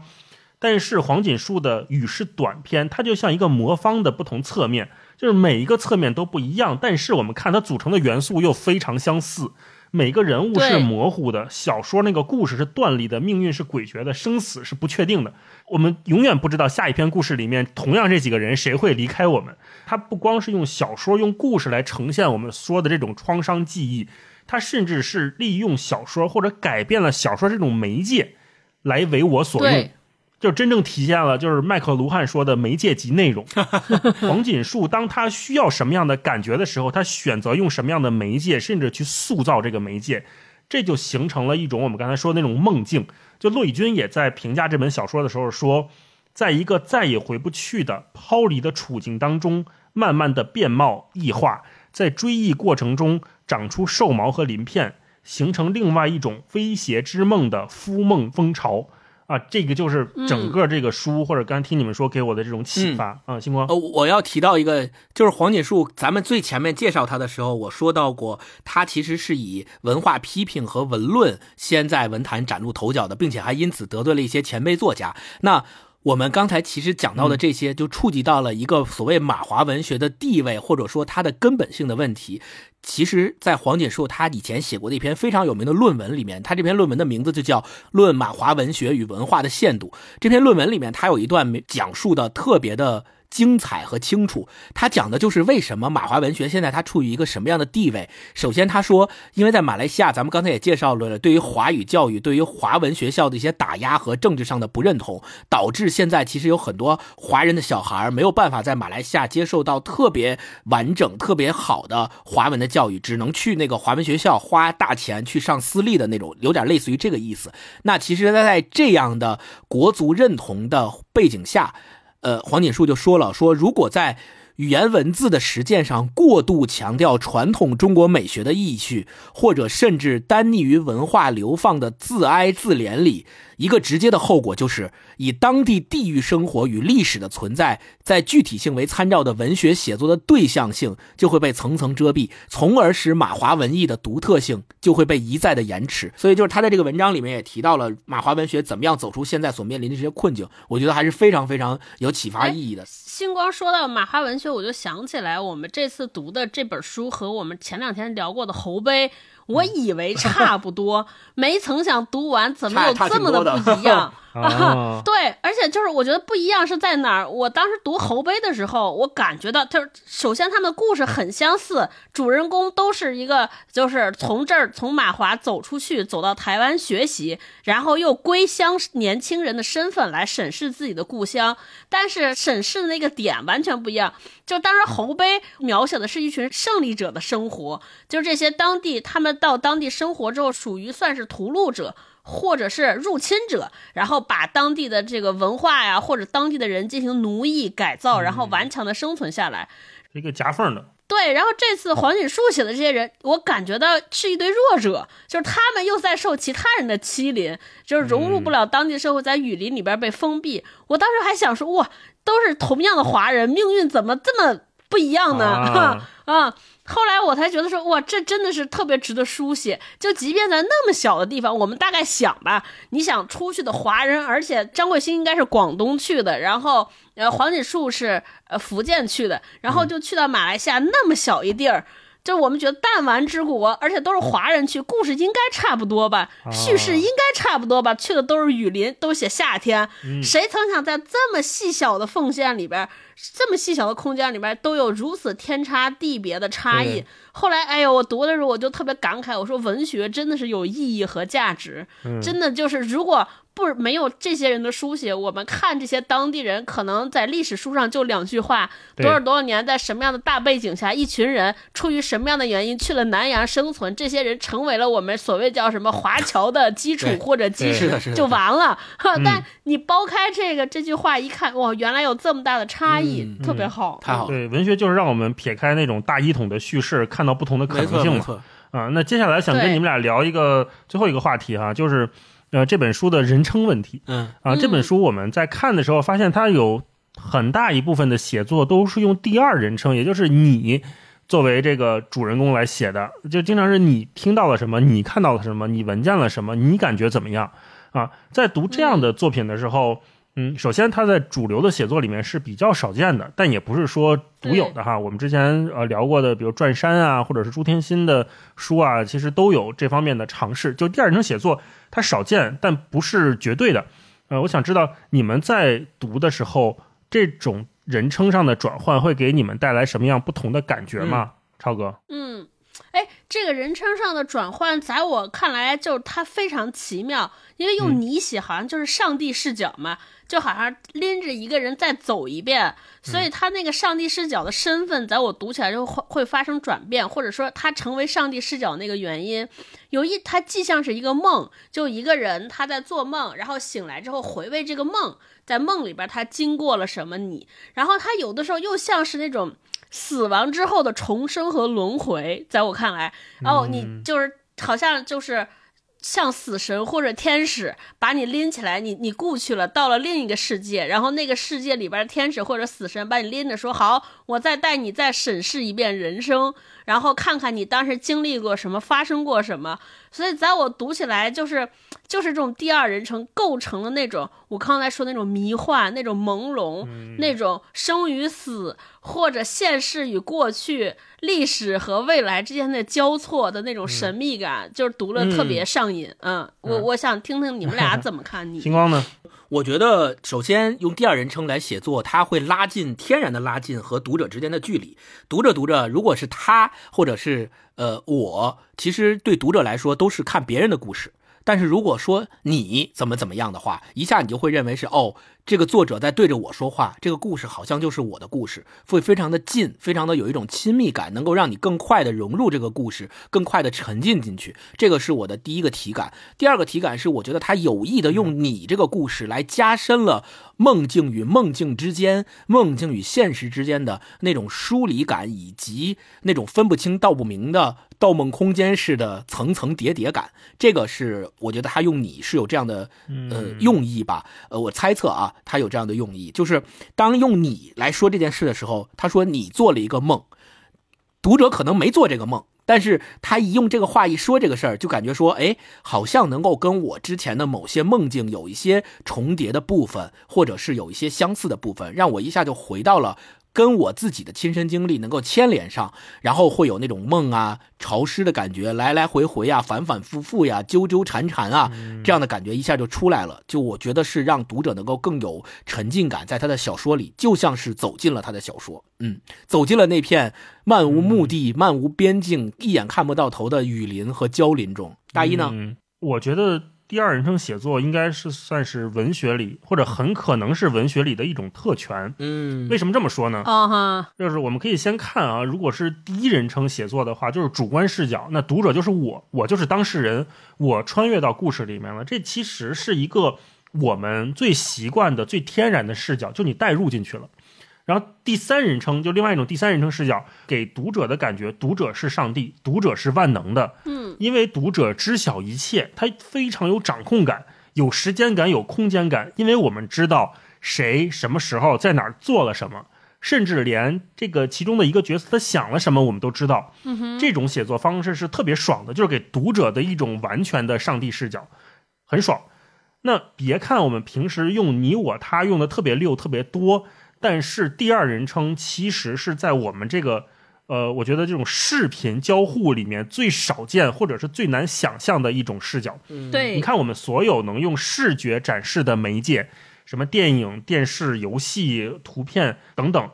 但是黄锦树的语是短篇，它就像一个魔方的不同侧面，就是每一个侧面都不一样，但是我们看它组成的元素又非常相似。每个人物是模糊的，小说那个故事是断裂的，命运是诡谲的，生死是不确定的。我们永远不知道下一篇故事里面同样这几个人谁会离开我们。他不光是用小说、用故事来呈现我们说的这种创伤记忆，他甚至是利用小说或者改变了小说这种媒介来为我所用对。就真正体现了就是麦克卢汉说的媒介及内容。[laughs] 黄锦树当他需要什么样的感觉的时候，他选择用什么样的媒介，甚至去塑造这个媒介，这就形成了一种我们刚才说的那种梦境。就骆以军也在评价这本小说的时候说，在一个再也回不去的抛离的处境当中，慢慢的变貌异化，在追忆过程中长出兽毛和鳞片，形成另外一种威胁之梦的夫梦风潮。啊，这个就是整个这个书，或者刚才听你们说给我的这种启发、啊，星光呃，我要提到一个，就是黄锦树。咱们最前面介绍他的时候，我说到过，他其实是以文化批评和文论先在文坛崭露头角的，并且还因此得罪了一些前辈作家。那我们刚才其实讲到的这些，就触及到了一个所谓马华文学的地位，或者说它的根本性的问题。其实，在黄锦树他以前写过的一篇非常有名的论文里面，他这篇论文的名字就叫《论马华文学与文化的限度》。这篇论文里面，他有一段讲述的特别的精彩和清楚。他讲的就是为什么马华文学现在它处于一个什么样的地位。首先，他说，因为在马来西亚，咱们刚才也介绍了，对于华语教育、对于华文学校的一些打压和政治上的不认同，导致现在其实有很多华人的小孩没有办法在马来西亚接受到特别完整、特别好的华文的教育，只能去那个华文学校花大钱去上私立的那种，有点类似于这个意思。那其实他，在这样的国族认同的背景下，呃，黄锦树就说了，说如果在语言文字的实践上过度强调传统中国美学的意趣，或者甚至单溺于文化流放的自哀自怜里，一个直接的后果就是以当地地域生活与历史的存在，在具体性为参照的文学写作的对象性就会被层层遮蔽，从而使马华文艺的独特性就会被一再的延迟。所以，就是他在这个文章里面也提到了马华文学怎么样走出现在所面临的这些困境，我觉得还是非常非常有启发意义的。星光说到马华文学，我就想起来我们这次读的这本书和我们前两天聊过的侯碑，我以为差不多，没曾想读完怎么有这么的不一样。啊，[laughs] 对，而且就是我觉得不一样是在哪儿？我当时读侯碑的时候，我感觉到就是首先他们的故事很相似，主人公都是一个就是从这儿从马华走出去，走到台湾学习，然后又归乡年轻人的身份来审视自己的故乡，但是审视的那个点完全不一样。就当时侯碑描写的是一群胜利者的生活，就是这些当地他们到当地生活之后，属于算是屠戮者。或者是入侵者，然后把当地的这个文化呀，或者当地的人进行奴役改造，然后顽强的生存下来。一个夹缝的，对，然后这次黄锦树写的这些人，我感觉到是一堆弱者，就是他们又在受其他人的欺凌，就是融入不了当地社会，在雨林里边被封闭。我当时还想说，哇，都是同样的华人，命运怎么这么不一样呢？啊 [laughs] 啊！后来我才觉得说，哇，这真的是特别值得书写。就即便在那么小的地方，我们大概想吧，你想出去的华人，而且张桂兴应该是广东去的，然后呃黄锦树是呃福建去的，然后就去到马来西亚那么小一地儿。就我们觉得弹丸之国，而且都是华人去，故事应该差不多吧，叙事应该差不多吧，去的都是雨林，都写夏天，谁曾想在这么细小的缝线里边，这么细小的空间里边，都有如此天差地别的差异。后来，哎呦，我读的时候我就特别感慨，我说文学真的是有意义和价值，真的就是如果不没有这些人的书写，我们看这些当地人，可能在历史书上就两句话，多少多少年，在什么样的大背景下，一群人出于什么样的原因去了南洋生存，这些人成为了我们所谓叫什么华侨的基础或者基石就完了。[laughs] 但你剥开这个这句话一看，哇，原来有这么大的差异，嗯特别好，太好，对，文学就是让我们撇开那种大一统的叙事，看到不同的可能性嘛。错没错，啊，那接下来想跟你们俩聊一个最后一个话题哈、就是呃这本书的人称问题嗯啊。这本嗯书我们在看的时候发现，它有很大一部分的写作都是用第二人称，也就是你。作为这个主人公来写的，就经常是你听到了什么，你看到了什么，你闻见了什么，你感觉怎么样啊？在读这样的作品的时候，嗯，首先它在主流的写作里面是比较少见的，但也不是说独有的哈。我们之前呃聊过的，比如转山啊，或者是朱天心的书啊，其实都有这方面的尝试。就第二人称写作，它少见，但不是绝对的。呃，我想知道你们在读的时候，这种人称上的转换会给你们带来什么样不同的感觉吗？超哥，嗯，哎，这个人称上的转换，在我看来，就是它非常奇妙，因为用你写好像就是上帝视角嘛，就好像拎着一个人再走一遍，所以他那个上帝视角的身份，在我读起来就会会发生转变，或者说他成为上帝视角那个原因，有一他既像是一个梦，就一个人他在做梦，然后醒来之后回味这个梦，在梦里边他经过了什么你，然后他有的时候又像是那种。死亡之后的重生和轮回，在我看来，哦，你就是好像就是像死神或者天使把你拎起来，你你故去了，到了另一个世界，然后那个世界里边的天使或者死神把你拎着说好，我再带你再审视一遍人生，然后看看你当时经历过什么，发生过什么。所以在我读起来，就是就是这种第二人称构成了那种我刚才说那种迷幻、那种朦胧、那种生与死或者现世与过去、历史和未来之间的交错的那种神秘感，就是读了特别上瘾。嗯，我我想听听你们俩 [laughs] 怎么看你。星光呢？我觉得，首先用第二人称来写作，它会拉近天然的拉近和读者之间的距离。读着读着，如果是他或者是呃我，其实对读者来说都是看别人的故事。但是如果说你怎么怎么样的话，一下你就会认为是哦，这个作者在对着我说话，这个故事好像就是我的故事，会非常的近，非常的有一种亲密感，能够让你更快的融入这个故事，更快的沉浸进去。这个是我的第一个体感。第二个体感是，我觉得他有意的用你这个故事来加深了梦境与梦境之间、梦境与现实之间的那种疏离感，以及那种分不清道不明的。盗梦空间式的层层叠叠感，这个是我觉得他用你是有这样的呃用意吧？呃，我猜测啊，他有这样的用意，就是当用你来说这件事的时候，他说你做了一个梦，读者可能没做这个梦，但是他一用这个话一说这个事儿，就感觉说，哎，好像能够跟我之前的某些梦境有一些重叠的部分，或者是有一些相似的部分，让我一下就回到了。跟我自己的亲身经历能够牵连上，然后会有那种梦啊、潮湿的感觉，来来回回啊、反反复复呀、纠纠缠缠啊，这样的感觉一下就出来了。就我觉得是让读者能够更有沉浸感，在他的小说里，就像是走进了他的小说，嗯，走进了那片漫无目的、漫无边境、一眼看不到头的雨林和蕉林中。大一呢？嗯，我觉得。第二人称写作应该是算是文学里，或者很可能是文学里的一种特权。嗯，为什么这么说呢？啊哈，就是我们可以先看啊，如果是第一人称写作的话，就是主观视角，那读者就是我，我就是当事人，我穿越到故事里面了。这其实是一个我们最习惯的、最天然的视角，就你带入进去了。然后第三人称就另外一种第三人称视角，给读者的感觉，读者是上帝，读者是万能的。嗯，因为读者知晓一切，他非常有掌控感，有时间感，有空间感。因为我们知道谁什么时候在哪儿做了什么，甚至连这个其中的一个角色他想了什么，我们都知道。嗯哼，这种写作方式是特别爽的，就是给读者的一种完全的上帝视角，很爽。那别看我们平时用你我他用的特别溜，特别多。但是第二人称其实是在我们这个，呃，我觉得这种视频交互里面最少见或者是最难想象的一种视角。对，你看我们所有能用视觉展示的媒介，什么电影、电视、游戏、图片等等，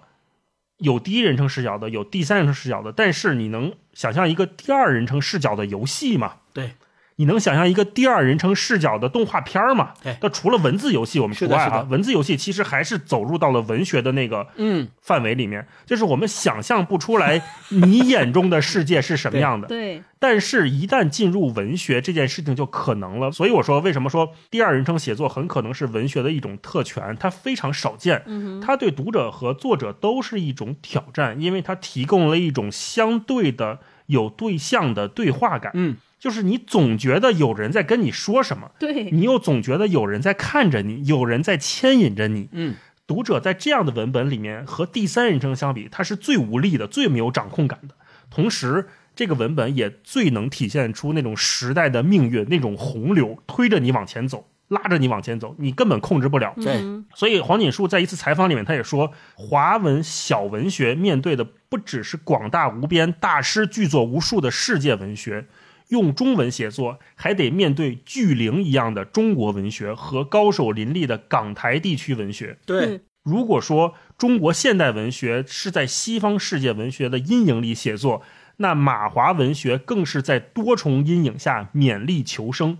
有第一人称视角的，有第三人称视角的。但是你能想象一个第二人称视角的游戏吗？对。你能想象一个第二人称视角的动画片儿吗？对，那除了文字游戏，我们除外啊，文字游戏其实还是走入到了文学的那个嗯范围里面，就是我们想象不出来 [laughs] 你眼中的世界是什么样的。[laughs] 对，但是，一旦进入文学，这件事情就可能了。所以我说，为什么说第二人称写作很可能是文学的一种特权？它非常少见，嗯它对读者和作者都是一种挑战，因为它提供了一种相对的有对象的对话感。嗯。就是你总觉得有人在跟你说什么，对你又总觉得有人在看着你，有人在牵引着你。嗯，读者在这样的文本里面和第三人称相比，他是最无力的，最没有掌控感的。同时，这个文本也最能体现出那种时代的命运，那种洪流推着你往前走。拉着你往前走，你根本控制不了。对嗯所以黄锦树在一次采访里面，他也说，华文小文学面对的不只是广大无边、大师巨作无数的世界文学，用中文写作，还得面对巨灵一样的中国文学和高手林立的港台地区文学。对，如果说中国现代文学是在西方世界文学的阴影里写作，那马华文学更是在多重阴影下勉力求生。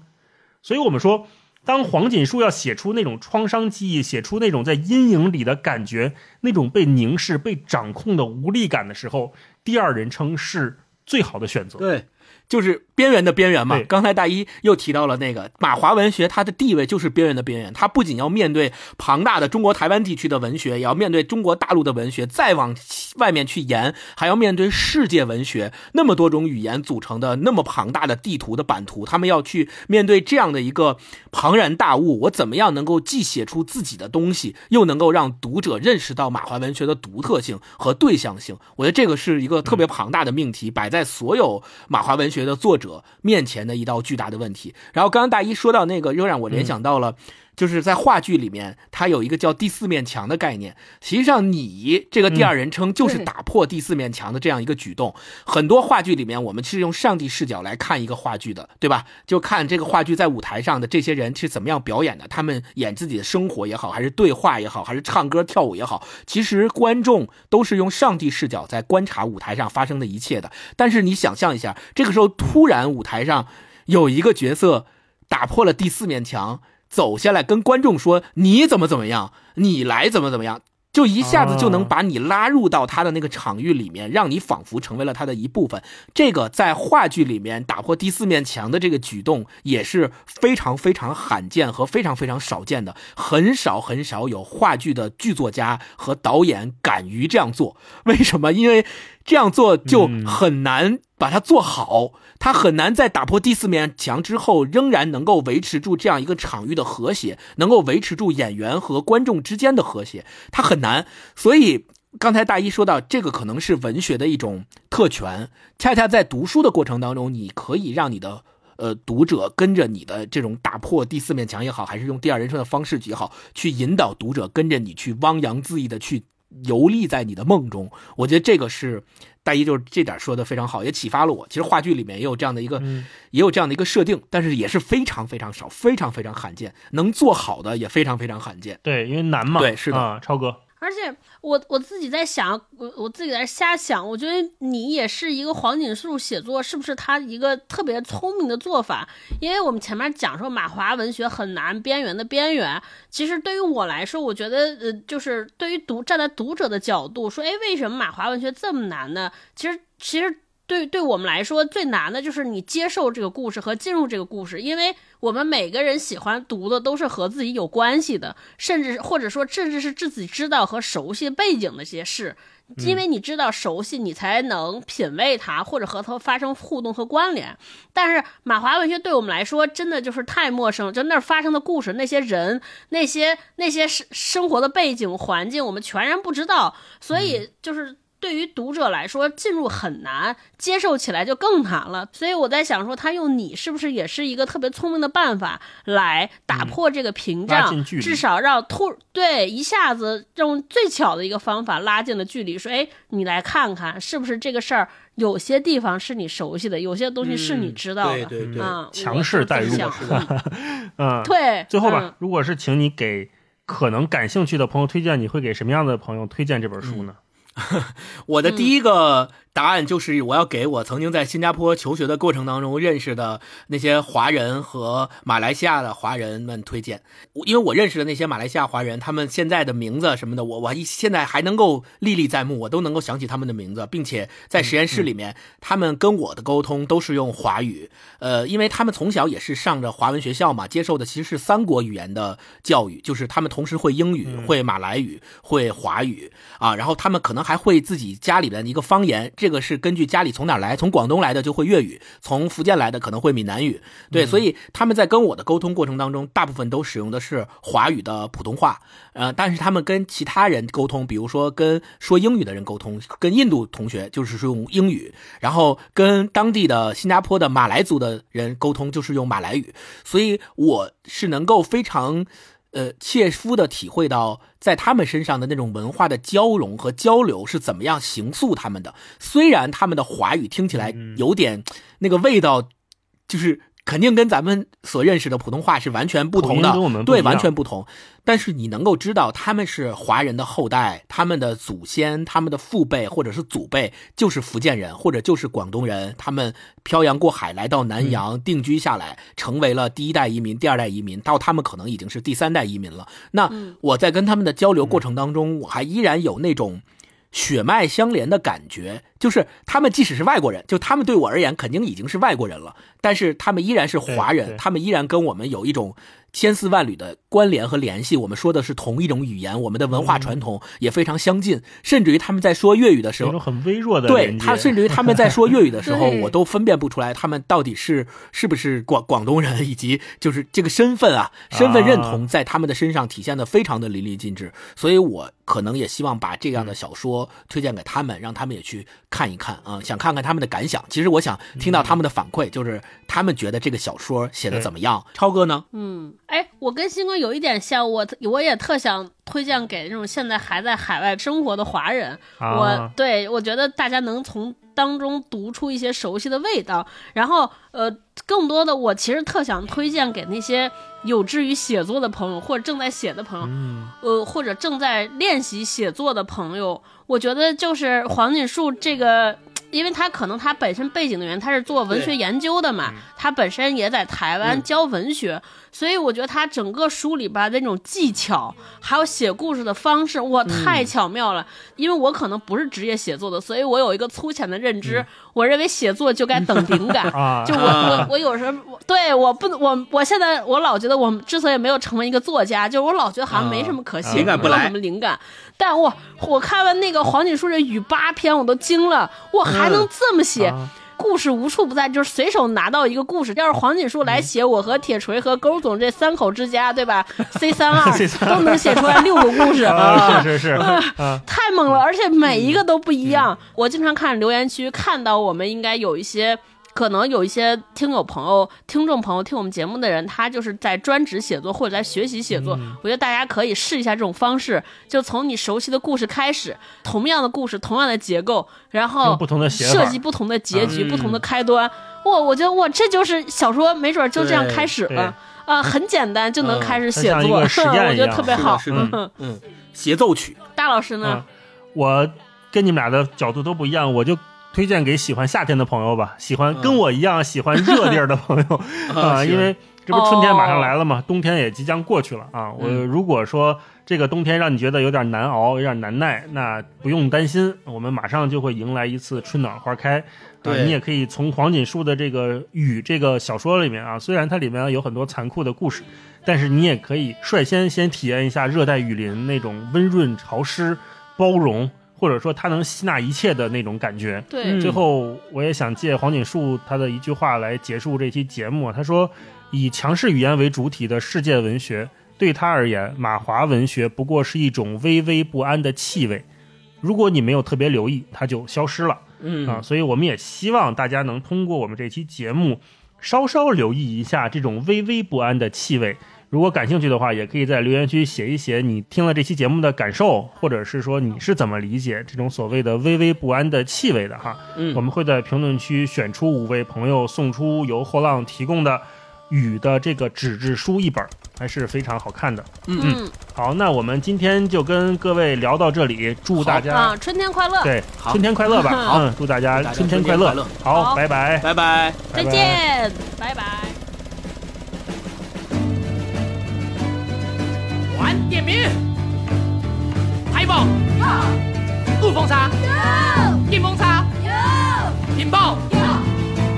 所以我们说，当黄锦树要写出那种创伤记忆，写出那种在阴影里的感觉，那种被凝视、被掌控的无力感的时候，第二人称是最好的选择。对，就是边缘的边缘嘛。刚才大一又提到了那个马华文学，它的地位就是边缘的边缘。它不仅要面对庞大的中国台湾地区的文学，也要面对中国大陆的文学，再往外面去延，还要面对世界文学那么多种语言组成的那么庞大的地图的版图，他们要去面对这样的一个庞然大物，我怎么样能够既写出自己的东西，又能够让读者认识到马华文学的独特性和对象性？我觉得这个是一个特别庞大的命题，摆在所有马华文学的作者面前的一道巨大的问题。然后刚刚大一说到那个，又让我联想到了。就是在话剧里面，它有一个叫第四面墙的概念。实际上，你这个第二人称就是打破第四面墙的这样一个举动。很多话剧里面，我们是用上帝视角来看一个话剧的，对吧？就看这个话剧在舞台上的这些人是怎么样表演的，他们演自己的生活也好，还是对话也好，还是唱歌跳舞也好，其实观众都是用上帝视角在观察舞台上发生的一切的。但是你想象一下，这个时候突然舞台上有一个角色打破了第四面墙。走下来跟观众说你怎么怎么样，你来怎么怎么样，就一下子就能把你拉入到他的那个场域里面，让你仿佛成为了他的一部分。这个在话剧里面打破第四面墙的这个举动也是非常非常罕见和非常非常少见的，很少很少有话剧的剧作家和导演敢于这样做。为什么？因为这样做就很难把它做好。他很难在打破第四面墙之后，仍然能够维持住这样一个场域的和谐，能够维持住演员和观众之间的和谐，他很难。所以刚才大一说到，这个可能是文学的一种特权，恰恰在读书的过程当中，你可以让你的。呃，读者跟着你的这种打破第四面墙也好，还是用第二人称的方式也好，去引导读者跟着你去汪洋恣意的去游历在你的梦中。我觉得这个是大一就是这点说的非常好，也启发了我。其实话剧里面也有这样的一个，也有这样的一个设定，但是也是非常非常少，非常非常罕见，能做好的也非常非常罕见。对，因为难嘛。对是的啊，超哥，而且我我自己在想，我我自己在瞎想，我觉得你也是一个黄锦树写作，是不是他一个特别聪明的做法？因为我们前面讲说马华文学很难，边缘的边缘。其实对于我来说，我觉得呃，就是对于读站在读者的角度说，哎，为什么马华文学这么难呢？其实其实。对，对我们来说最难的就是你接受这个故事和进入这个故事，因为我们每个人喜欢读的都是和自己有关系的，甚至或者说甚至是自己知道和熟悉背景的一些事，因为你知道熟悉，你才能品味它或者和它发生互动和关联。但是马华文学对我们来说真的就是太陌生，就那儿发生的故事、那些人、那些那些生生活的背景环境，我们全然不知道，所以就是。对于读者来说，进入很难，接受起来就更难了。所以我在想说，他用你是不是也是一个特别聪明的办法，来打破这个屏障，至少让突对一下子用最巧的一个方法拉近了距离。说，哎，你来看看，是不是这个事儿有些地方是你熟悉的，有些东西是你知道的。对对对啊，强势带入嗯，[laughs] 对，最后吧，嗯如果是请你给可能感兴趣的朋友推荐，你会给什么样的朋友推荐这本书呢？[laughs] 我的第一个答案就是我要给我曾经在新加坡求学的过程当中认识的那些华人和马来西亚的华人们推荐，我因为我认识的那些马来西亚华人，他们现在的名字什么的，我我一现在还能够历历在目，我都能够想起他们的名字，并且在实验室里面，他们跟我的沟通都是用华语，呃，因为他们从小也是上着华文学校嘛，接受的其实是三国语言的教育，就是他们同时会英语、会马来语、会华语。啊，然后他们可能还会自己家里边的一个方言，这这个是根据家里从哪儿来，从广东来的就会粤语，从福建来的可能会闽南语。对，所以他们在跟我的沟通过程当中，大部分都使用的是华语的普通话。呃，但是他们跟其他人沟通，比如说跟说英语的人沟通，跟印度同学就是说用英语，然后跟当地的新加坡的马来族的人沟通就是用马来语。所以我是能够非常。呃，切肤的体会到在他们身上的那种文化的交融和交流是怎么样形塑他们的。虽然他们的华语听起来有点那个味道，就是肯定跟咱们所认识的普通话是完全不同的对，完全不同。但是你能够知道他们是华人的后代，他们的祖先、他们的父辈或者是祖辈就是福建人或者就是广东人，他们漂洋过海来到南洋、定居下来，成为了第一代移民、第二代移民，到他们可能已经是第三代移民了。那我在跟他们的交流过程当中，我还依然有那种。血脉相连的感觉，就是他们即使是外国人，就他们对我而言肯定已经是外国人了，但是他们依然是华人，他们依然跟我们有一种千丝万缕的关联和联系。我们说的是同一种语言，我们的文化传统也非常相近，甚至于他们在说粤语的时候有一种，很微弱的对他，甚至于他们在说粤语的时候，[laughs] 我都分辨不出来他们到底是是不是广广东人，[laughs] 以及就是这个身份啊，身份认同在他们的身上体现的非常的淋漓尽致。所以我可能也希望把这样的小说推荐给他们，让他们也去看一看啊、想看看他们的感想。其实我想听到他们的反馈，就是他们觉得这个小说写的怎么样。超哥呢？嗯，哎，我跟新哥有一点像，我我也特想推荐给那种现在还在海外生活的华人。啊我对我觉得大家能从当中读出一些熟悉的味道，然后呃，更多的我其实特想推荐给那些有志于写作的朋友，或者正在写的朋友，嗯呃，或者正在练习写作的朋友，我觉得就是黄锦树这个。因为他可能他本身背景的原因，他是做文学研究的嘛，他本身也在台湾嗯。教文学，所以我觉得他整个书里边的那种技巧，还有写故事的方式，哇，太巧妙了。因为我可能不是职业写作的，所以我有一个粗浅的认知，我认为写作就该等灵感。[laughs] 啊，就我我我有时候对我不我我现在我老觉得我之所以没有成为一个作家，就是我老觉得好像没什么可写，灵感不来没有什么灵感。但我我看完那个黄锦书的《雨八篇，我都惊了，我还能这么写。啊故事无处不在，就是随手拿到一个故事。要是黄锦树来写我和铁锤和勾总这三口之家，对吧？[laughs] C 三二都能写出来六个故事啊，是是是 [laughs] 啊，太猛了，而且每一个都不一样。我经常看留言区，看到我们应该有一些。可能有一些听友朋友、听众朋友听我们节目的人，他就是在专职写作或者在学习写作。我觉得大家可以试一下这种方式，就从你熟悉的故事开始，同样的故事，同样的结构，然后不同的设计不同的结局、嗯不同的开端。哇，我觉得哇，这就是小说，没准就这样开始了啊，很简单就能嗯开始写作，[laughs] 我觉得特别好。是的是的嗯，协奏曲，大老师呢啊？我跟你们俩的角度都不一样，我就推荐给喜欢夏天的朋友吧，喜欢跟我一样喜欢热地儿的朋友。[laughs] 啊，因为这不春天马上来了嘛，冬天也即将过去了啊。我嗯。如果说这个冬天让你觉得有点难熬、有点难耐，那不用担心，我们马上就会迎来一次春暖花开。啊，对。你也可以从黄锦树的这个《雨》这个小说里面啊，虽然它里面有很多残酷的故事，但是你也可以率先先体验一下热带雨林那种温润、潮湿、包容，或者说他能吸纳一切的那种感觉。对，嗯最后，我也想借黄锦树他的一句话来结束这期节目。他说：“以强势语言为主体的世界文学，对他而言，马华文学不过是一种微微不安的气味。如果你没有特别留意，它就消失了。”嗯啊，所以我们也希望大家能通过我们这期节目，稍稍留意一下这种微微不安的气味。如果感兴趣的话，也可以在留言区写一写你听了这期节目的感受，或者是说你是怎么理解这种所谓的微微不安的气味的哈。嗯我们会在评论区选出五位朋友，送出由后浪提供的《雨》的这个纸质书一本，还是非常好看的。嗯嗯好，那我们今天就跟各位聊到这里，祝大家啊，春天快乐，对春天快乐吧！好嗯，祝大家春天快乐。好，拜拜，拜拜。再拜拜见，拜拜。点名。海豹。陆风叉。有。电风叉。有。警。有。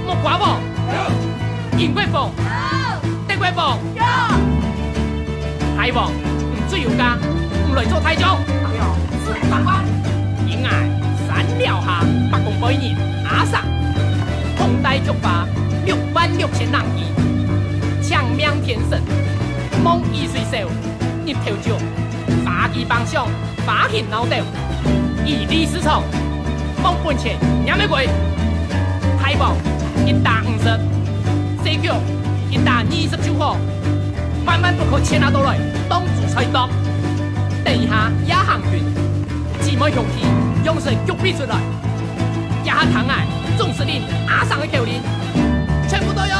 木瓜棒。有。银桂凤。有。戴凤。有。海不醉有干，不来做太久。没有。是法官。应该三秒下，八公八人阿上。红带竹筏，六万六千人意。强命天神，梦易水手。入头酒，发起方向，发起脑袋，一失从，梦本钱也没贵，海报一打五十，水饺一打二十九号，万万不可牵拿到来，当主菜刀，等一下也行运，只卖雄气，用神就逼出来，压下糖来，总司令阿上的口令，全部都有。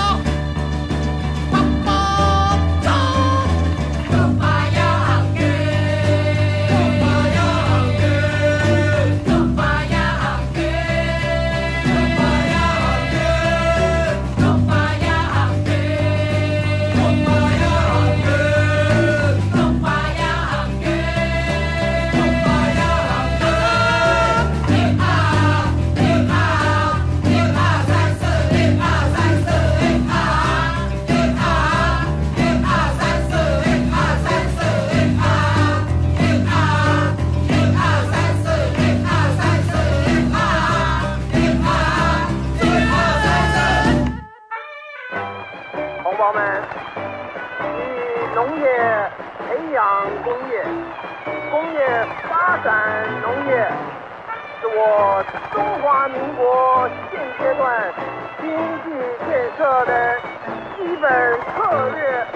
培养工业，工业发展农业，是我中华民国现阶段经济建设的基本策略。